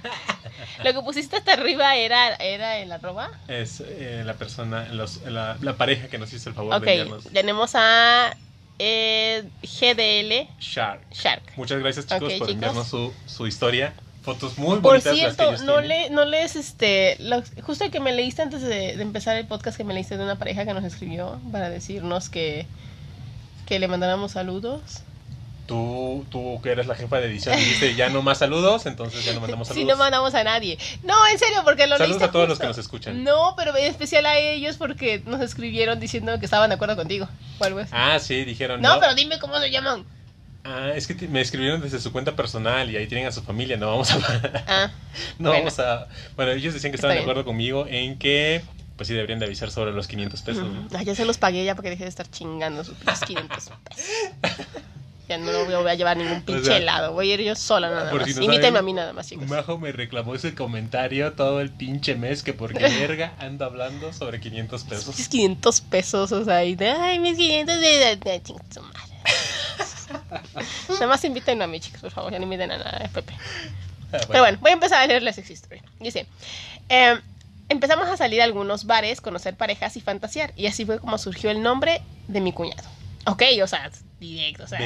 Lo que pusiste hasta arriba era, era el arroba. Es eh, la persona, los, la, la, pareja que nos hizo el favor de enviarnos. Tenemos a eh, GDL Shark. Shark. Muchas gracias, chicos, por enviarnos su, su historia fotos muy bonitas. Por cierto, no, le, no lees este. Lo, justo que me leíste antes de, empezar el podcast, que me leíste de una pareja que nos escribió para decirnos que, que le mandáramos saludos. Tú, tú que eres la jefa de edición dijiste ya no más saludos, entonces ya no mandamos saludos. [LAUGHS] Sí, no mandamos a nadie. No, en serio, porque lo Saludos a todos los que nos escuchan. No, pero en especial a ellos porque nos escribieron diciendo que estaban de acuerdo contigo. Ah, sí, dijeron. No, pero dime cómo se llaman. Ah, es que me escribieron desde su cuenta personal y ahí tienen a su familia, no vamos a... Ah, [LAUGHS] no vamos a... Bueno, ellos decían que estaban de acuerdo conmigo en que pues sí deberían de avisar sobre los 500 pesos. Ah, ya se los pagué ya porque dejé de estar chingando sus 500 pesos. ya no voy a llevar ningún [LAUGHS] pinche helado, voy a ir yo sola nada más. Si a mí nada más, chicos. Majo me reclamó ese comentario todo el pinche mes que porque [LAUGHS] verga ando hablando sobre 500 pesos. Es 500 pesos, o sea, y de, ay, mis 500 de... de, [LAUGHS] Nada más inviten a mí, chicos, por favor, ya no inviten a nada, Pepe. Ah, Pero bueno, voy a empezar a leer la sex history. Dice, em, empezamos a salir a algunos bares, conocer parejas y fantasear. Y así fue como surgió el nombre de mi cuñado. Ok, o sea, directo, o sea.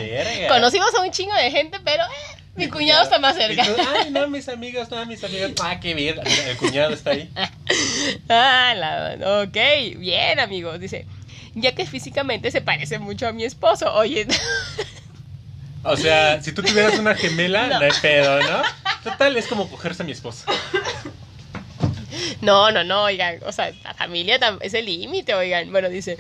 Conocimos a un chingo de gente, pero eh, mi cuñado está más cerca. Ay, no, mis amigos, no, mis amigos. [LAUGHS] Ah, qué bien, el cuñado está ahí. [LAUGHS] ah, la, ok, bien, amigos. Dice, ya que físicamente se parece mucho a mi esposo. Oye. O sea, si tú tuvieras una gemela, [LAUGHS] no, hay pedo, ¿no? Total, es como cogerse a mi esposa. No, no, no, oigan, o sea, la familia es el límite, oigan. Bueno, dice,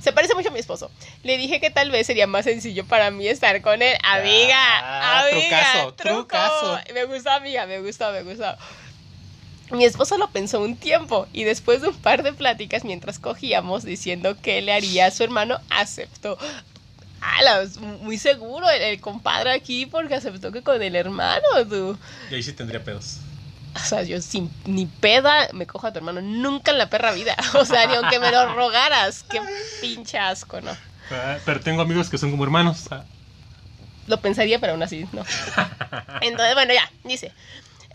se parece mucho a mi esposo. Le dije que tal vez sería más sencillo para mí estar con él. Amiga, ah, amiga, trucazo, trucazo. Me gustó, amiga, me gustó, me gustó. Mi esposo lo pensó un tiempo y después de un par de pláticas mientras cogíamos diciendo que le haría a su hermano, aceptó muy seguro el, compadre aquí porque aceptó que con el hermano, tú. Y ahí sí tendría pedos. o sea, yo sin ni peda me cojo a tu hermano nunca en la perra vida. [LAUGHS] O sea, ni aunque me lo rogaras. Qué pinche asco, ¿no? Ah, pero tengo amigos que son como hermanos. Ah. Lo pensaría, pero aún así, no. [LAUGHS] Entonces, bueno, ya, dice.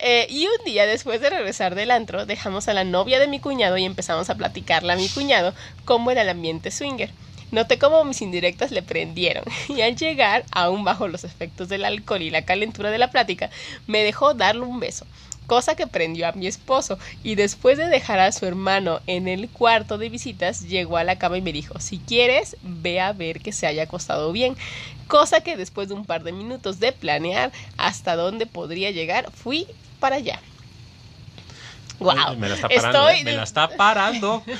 Eh, y un día después de regresar del antro, dejamos a la novia de mi cuñado y empezamos a platicarle a mi cuñado cómo era el ambiente swinger. Noté cómo mis indirectas le prendieron [LAUGHS] y al llegar, aún bajo los efectos del alcohol y la calentura de la plática, me dejó darle un beso cosa que prendió a mi esposo, y después de dejar a su hermano en el cuarto de visitas, llegó a la cama y me dijo, si quieres, ve a ver que se haya acostado bien, cosa que después de un par de minutos de planear hasta dónde podría llegar, fui para allá. Wow. Me la está parando. ¿eh? Me la está parando. [LAUGHS]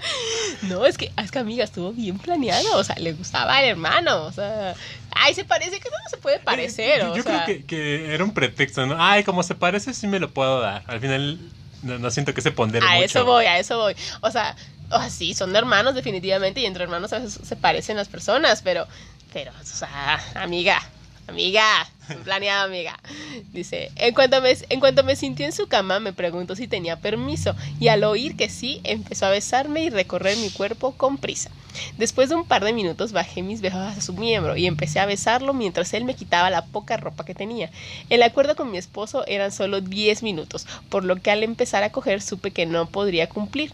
[LAUGHS] no, es que, es que amiga, estuvo bien planeado. O sea, le gustaba al hermano. O sea, ay, se parece, que no se puede eh, parecer. Yo, creo que, que, era un pretexto, ¿no? Ay, como se parece, sí me lo puedo dar. Al final, no, siento que se pondere A eso voy, a eso voy. O sea, o sí, son hermanos definitivamente y entre hermanos a veces se parecen las personas, pero, pero, o sea, amiga, Amiga, planeado, amiga. Dice, en cuanto, me, en cuanto me sintió en su cama, me preguntó si tenía permiso, y al oír que sí, empezó a besarme y recorrer mi cuerpo con prisa. Después de un par de minutos bajé mis besos a su miembro y empecé a besarlo mientras él me quitaba la poca ropa que tenía. El acuerdo con mi esposo eran solo 10 minutos, por lo que al empezar a coger supe que no podría cumplir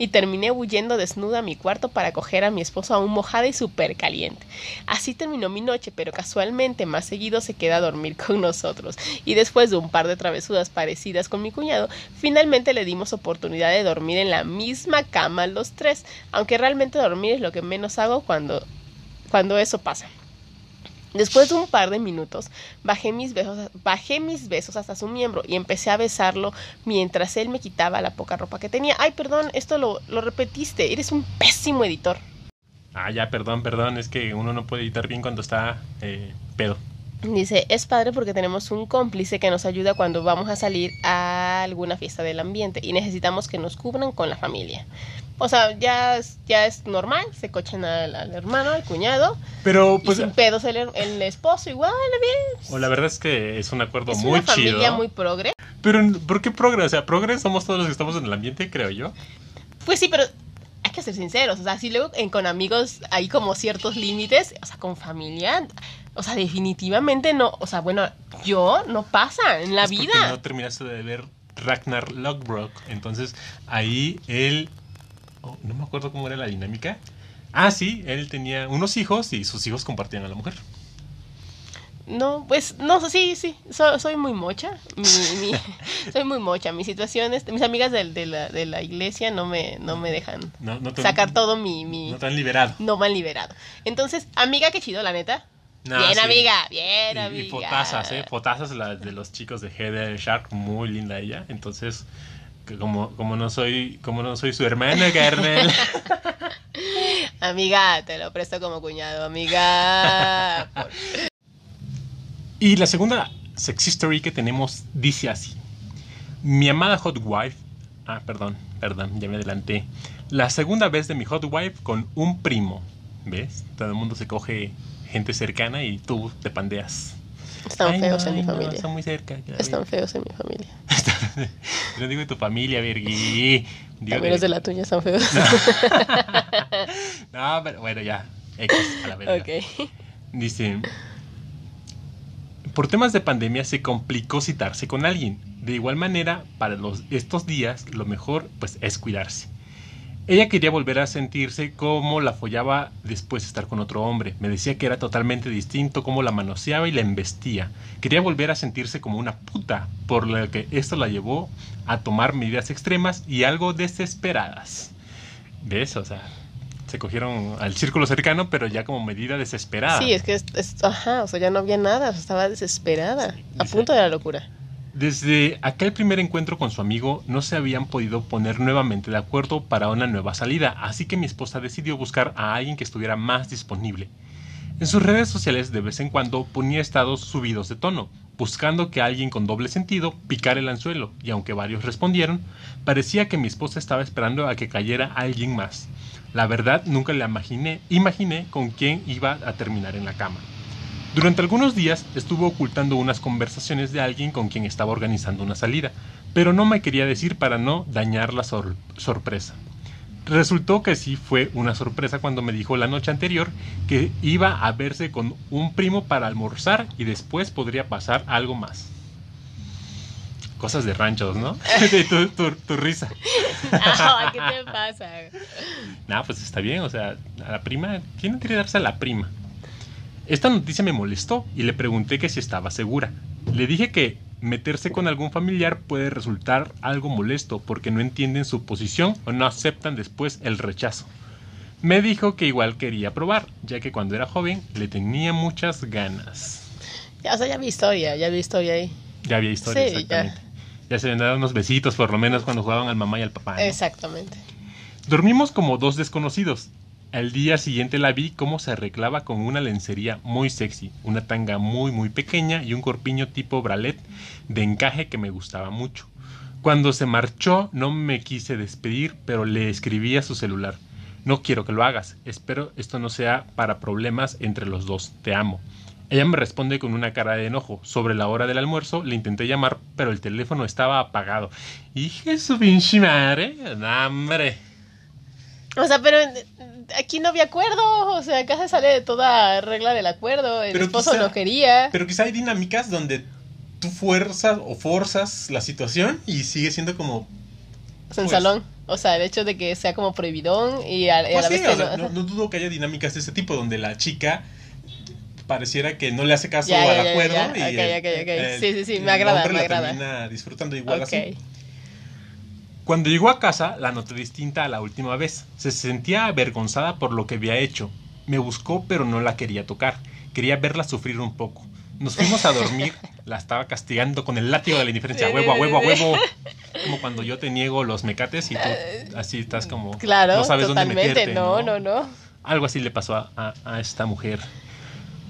y terminé huyendo desnuda a mi cuarto para coger a mi esposo aún mojada y súper caliente. Así terminó mi noche, pero casualmente más seguido se queda a dormir con nosotros. Y después de un par de travesuras parecidas con mi cuñado, finalmente le dimos oportunidad de dormir en la misma cama los tres, aunque realmente dormir es lo que menos hago cuando, cuando eso pasa. Después de un par de minutos, bajé mis, besos, bajé mis besos hasta su miembro y empecé a besarlo mientras él me quitaba la poca ropa que tenía. Ay, perdón, esto lo, lo repetiste. Eres un pésimo editor. Ah, ya, perdón, perdón. Es que uno no puede editar bien cuando está eh, pedo. Dice, es padre porque tenemos un cómplice que nos ayuda cuando vamos a salir a alguna fiesta del ambiente y necesitamos que nos cubran con la familia. O sea, ya es, ya es normal, se cochen al, hermano, al cuñado. Pero pues... Y sin pedos el, el esposo igual, bien. O la verdad es que es un acuerdo muy chido. Es una familia muy progre. Pero, ¿por qué progre? O sea, progre somos todos los que estamos en el ambiente, creo yo. Pues sí, pero hay que ser sinceros. O sea, si luego con amigos hay como ciertos límites, o sea, con familia o sea, definitivamente no. O sea, bueno, yo no pasa en la es vida. no terminaste de ver Ragnar Lockbrook. Entonces, ahí él. Oh, no me acuerdo cómo era la dinámica. Ah, sí, él tenía unos hijos y sus hijos compartían a la mujer. No, pues, no, sí, sí, soy muy mocha. [LAUGHS] soy muy mocha. Mis situaciones, mis amigas de, de, la, de la iglesia no me, no me dejan sacar todo mi, mi... No te han liberado. No me han liberado. Entonces, amiga, qué chido, la neta bien, amiga, bien, amiga. Y fotazas, ¿eh? La de los chicos de Heather Shark, muy linda ella. Entonces, como, como no soy como no soy su hermana, carnal. [LAUGHS] amiga, te lo presto como cuñado, amiga. y la segunda sex history que tenemos dice así. Mi amada hot wife, ah, perdón, perdón, ya me adelanté. La segunda vez de mi hot wife con un primo. ¿Ves? Todo el mundo se coge gente cercana y tú te pandeas. Están feos en mi familia. están muy cerca. Están feos en mi familia. [LAUGHS] no digo de tu familia, Virgui. También los de la tuya están feos. [LAUGHS] No, pero bueno, ya. X a la verga. Dice... Por temas de pandemia se complicó citarse con alguien. De igual manera, para los, estos días, lo mejor pues es cuidarse. Ella quería volver a sentirse como la follaba después de estar con otro hombre. Me decía que era totalmente distinto cómo la manoseaba y la embestía. Quería volver a sentirse como una puta, por lo que esto la llevó a tomar medidas extremas y algo desesperadas. ¿Ves? O sea, se cogieron al círculo cercano, pero ya como medida desesperada. Sí, es que, ajá, o sea, ya no había nada, estaba desesperada, a punto de la locura. Desde aquel primer encuentro con su amigo no se habían podido poner nuevamente de acuerdo para una nueva salida, así que mi esposa decidió buscar a alguien que estuviera más disponible. En sus redes sociales de vez en cuando ponía estados subidos de tono, buscando que alguien con doble sentido picara el anzuelo, y aunque varios respondieron, parecía que mi esposa estaba esperando a que cayera alguien más. La verdad nunca le imaginé, imaginé con quién iba a terminar en la cama. Durante algunos días estuvo ocultando unas conversaciones de alguien con quien estaba organizando una salida, pero no me quería decir para no dañar la sorpresa. Resultó que sí fue una sorpresa cuando me dijo la noche anterior que iba a verse con un primo para almorzar y después podría pasar algo más. Cosas de ranchos, ¿no? [LAUGHS] [LAUGHS] tu, tu, risa. ¿Qué [LAUGHS] te pasa? Nada, pues está bien, o sea, a la prima, ¿quién no quiere darse a la prima? Esta noticia me molestó y le pregunté que si estaba segura. Le dije que meterse con algún familiar puede resultar algo molesto porque no entienden su posición o no aceptan después el rechazo. Me dijo que igual quería probar, ya que cuando era joven le tenía muchas ganas. Ya, o sea, ya vi historia, ya vi historia ahí. Ya había historia, exactamente. Ya. se habían dado unos besitos, por lo menos cuando jugaban al mamá y al papá. Exactamente. Dormimos como dos desconocidos. Al día siguiente la vi cómo se arreglaba con una lencería muy sexy, una tanga muy muy pequeña y un corpiño tipo bralet de encaje que me gustaba mucho. Cuando se marchó no me quise despedir, pero le escribí a su celular. No quiero que lo hagas, espero esto no sea para problemas entre los dos, te amo. Ella me responde con una cara de enojo. Sobre la hora del almuerzo le intenté llamar, pero el teléfono estaba apagado. ¡Hija su pinche madre! ¡Hombre! O sea, pero aquí no había acuerdo, o sea, acá se sale de toda regla del acuerdo, el esposo no quería. Pero quizá hay dinámicas donde tú fuerzas o forzas la situación y sigue siendo como... en pues, salón, o sea, el hecho de que sea como prohibidón y a, la pues vez no, no, dudo que haya dinámicas de ese tipo donde la chica pareciera que no le hace caso al acuerdo y sí, sí, sí, me agrada, me agrada. termina disfrutando igual así. Cuando llegó a casa, la noté distinta a la última vez. Se sentía avergonzada por lo que había hecho. Me buscó, pero no la quería tocar. Quería verla sufrir un poco. Nos fuimos a dormir. [LAUGHS] La estaba castigando con el látigo de la indiferencia. huevo, a huevo, a huevo. [LAUGHS] Como cuando yo te niego los mecates y tú así estás como. Claro, no sabes dónde meterte. No, no, no, Algo así le pasó a, a esta mujer.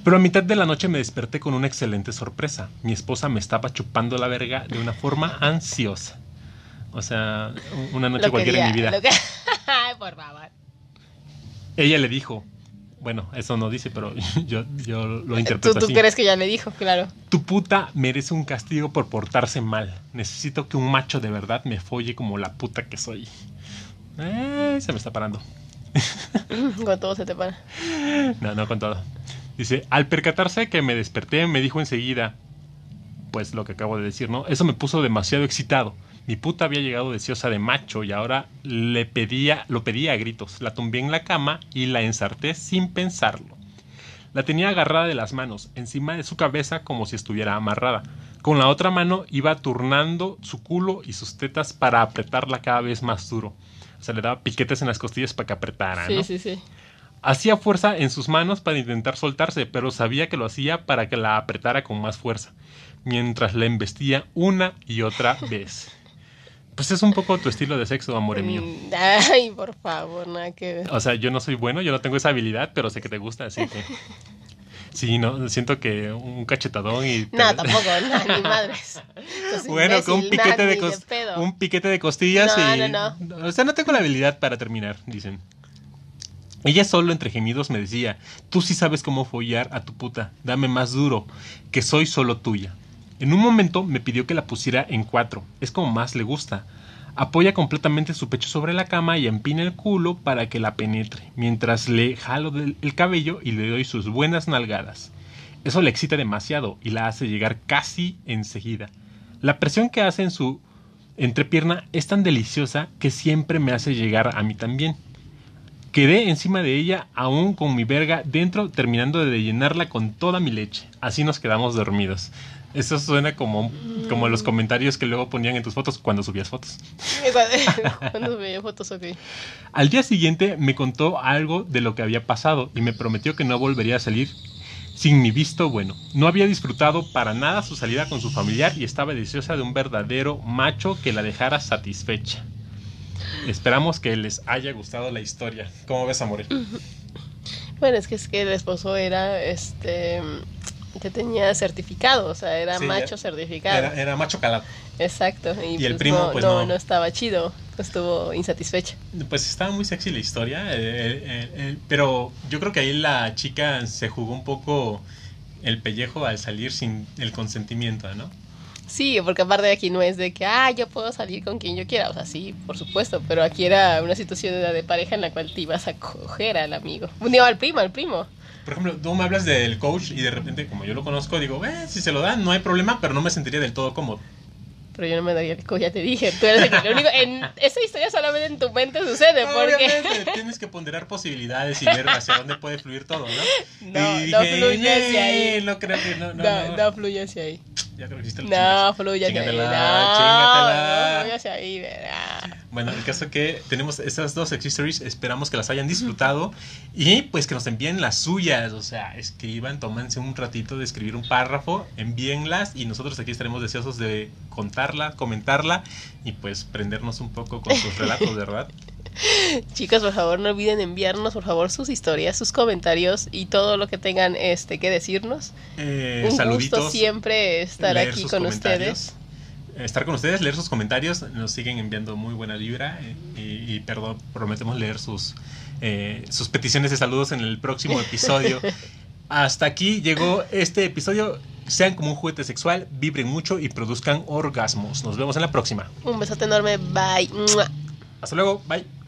Pero a mitad de la noche me desperté con una excelente sorpresa. Mi esposa me estaba chupando la verga de una forma ansiosa. O sea, una noche cualquiera en mi vida. [LAUGHS] Por favor. Ella le dijo, bueno, eso no dice, pero [LAUGHS] yo, yo lo interpreto ¿Tú, tú crees que ya le dijo, claro. Tu puta merece un castigo por portarse mal. Necesito que un macho de verdad me folle como la puta que soy. Eh, se me está parando. [LAUGHS] con todo se te para. No, no con todo. Dice, al percatarse que me desperté, me dijo enseguida, pues lo que acabo de decir, ¿no? Eso me puso demasiado excitado. Mi puta había llegado deseosa de macho y ahora le pedía, lo pedía a gritos. La tumbé en la cama y la ensarté sin pensarlo. La tenía agarrada de las manos, encima de su cabeza como si estuviera amarrada. Con la otra mano iba turnando su culo y sus tetas para apretarla cada vez más duro. O sea, le daba piquetes en las costillas para que apretara, Sí, sí, sí. Hacía fuerza en sus manos para intentar soltarse, pero sabía que lo hacía para que la apretara con más fuerza, mientras la embestía una y otra vez. Pues es un poco tu estilo de sexo, amor mío. Mm, ay, por favor, nada que ver. O sea, yo no soy bueno, yo no tengo esa habilidad, pero sé que te gusta, así que. Sí, no, siento que un cachetadón y... No, tampoco, no, ni [LAUGHS] madres. bueno, con un piquete de, un piquete de costillas y... No, no, no. O sea, no tengo la habilidad para terminar, dicen. Ella solo entre gemidos me decía, tú sí sabes cómo follar a tu puta, dame más duro, que soy solo tuya. En un momento me pidió que la pusiera en cuatro, es como más le gusta. Apoya completamente su pecho sobre la cama y empina el culo para que la penetre, mientras le jalo el cabello y le doy sus buenas nalgadas. Eso le excita demasiado y la hace llegar casi enseguida. La presión que hace en su entrepierna es tan deliciosa que siempre me hace llegar a mí también. Quedé encima de ella aún con mi verga dentro terminando de llenarla con toda mi leche. Así nos quedamos dormidos. Eso suena como, como los comentarios que luego ponían en tus fotos cuando subías fotos. [LAUGHS] cuando subía fotos, ok. Al día siguiente me contó algo de lo que había pasado y me prometió que no volvería a salir sin mi visto bueno. No había disfrutado para nada su salida con su familiar y estaba deseosa de un verdadero macho que la dejara satisfecha. Esperamos que les haya gustado la historia. ¿Cómo ves, Amore? Bueno, es que es que el esposo era este que tenía certificado, o sea, era macho certificado. Era, macho calado. Exacto, y, el pues primo no, pues no, no, estaba chido, estuvo insatisfecha. Pues estaba muy sexy la historia, eh, eh, eh, pero yo creo que ahí la chica se jugó un poco el pellejo al salir sin el consentimiento, ¿no? Sí, porque aparte de aquí no es de que, ah, yo puedo salir con quien yo quiera. O sea, sí, por supuesto, pero aquí era una situación de, pareja en la cual te ibas a coger al amigo. Digo, al primo, al primo. Por ejemplo, tú me hablas del coach y de repente, como yo lo conozco, digo, eh, si se lo dan, no hay problema, pero no me sentiría del todo cómodo. Pero yo no me daría el coach, ya te dije. Tú eres el único. En esa historia solamente en tu mente sucede. porque... Obviamente, tienes que ponderar posibilidades y ver hacia dónde puede fluir todo, ¿no? [LAUGHS] No, no fluye hacia ahí. No creo que no. No, no, no. no fluye hacia ahí. Ya creo que hiciste No, fluye hacia ahí. No, chingatela. no fluye hacia ahí, verá. Bueno, el caso que tenemos estas dos stories, esperamos que las hayan disfrutado y pues que nos envíen las suyas, o sea, escriban, tómense un ratito de escribir un párrafo, envíenlas y nosotros aquí estaremos deseosos de contarla, comentarla y pues prendernos un poco con sus [LAUGHS] relatos, ¿verdad? [LAUGHS] Chicos, por favor, no olviden enviarnos, por favor, sus historias, sus comentarios y todo lo que tengan este que decirnos. Eh, un saluditos, gusto siempre estar aquí con ustedes estar con ustedes, leer sus comentarios. Nos siguen enviando muy buena vibra eh, y, perdón, prometemos leer sus, eh, sus peticiones de saludos en el próximo episodio. [LAUGHS] Hasta aquí llegó este episodio. Sean como un juguete sexual, vibren mucho y produzcan orgasmos. Nos vemos en la próxima. Un besote enorme. Bye. Hasta luego. Bye.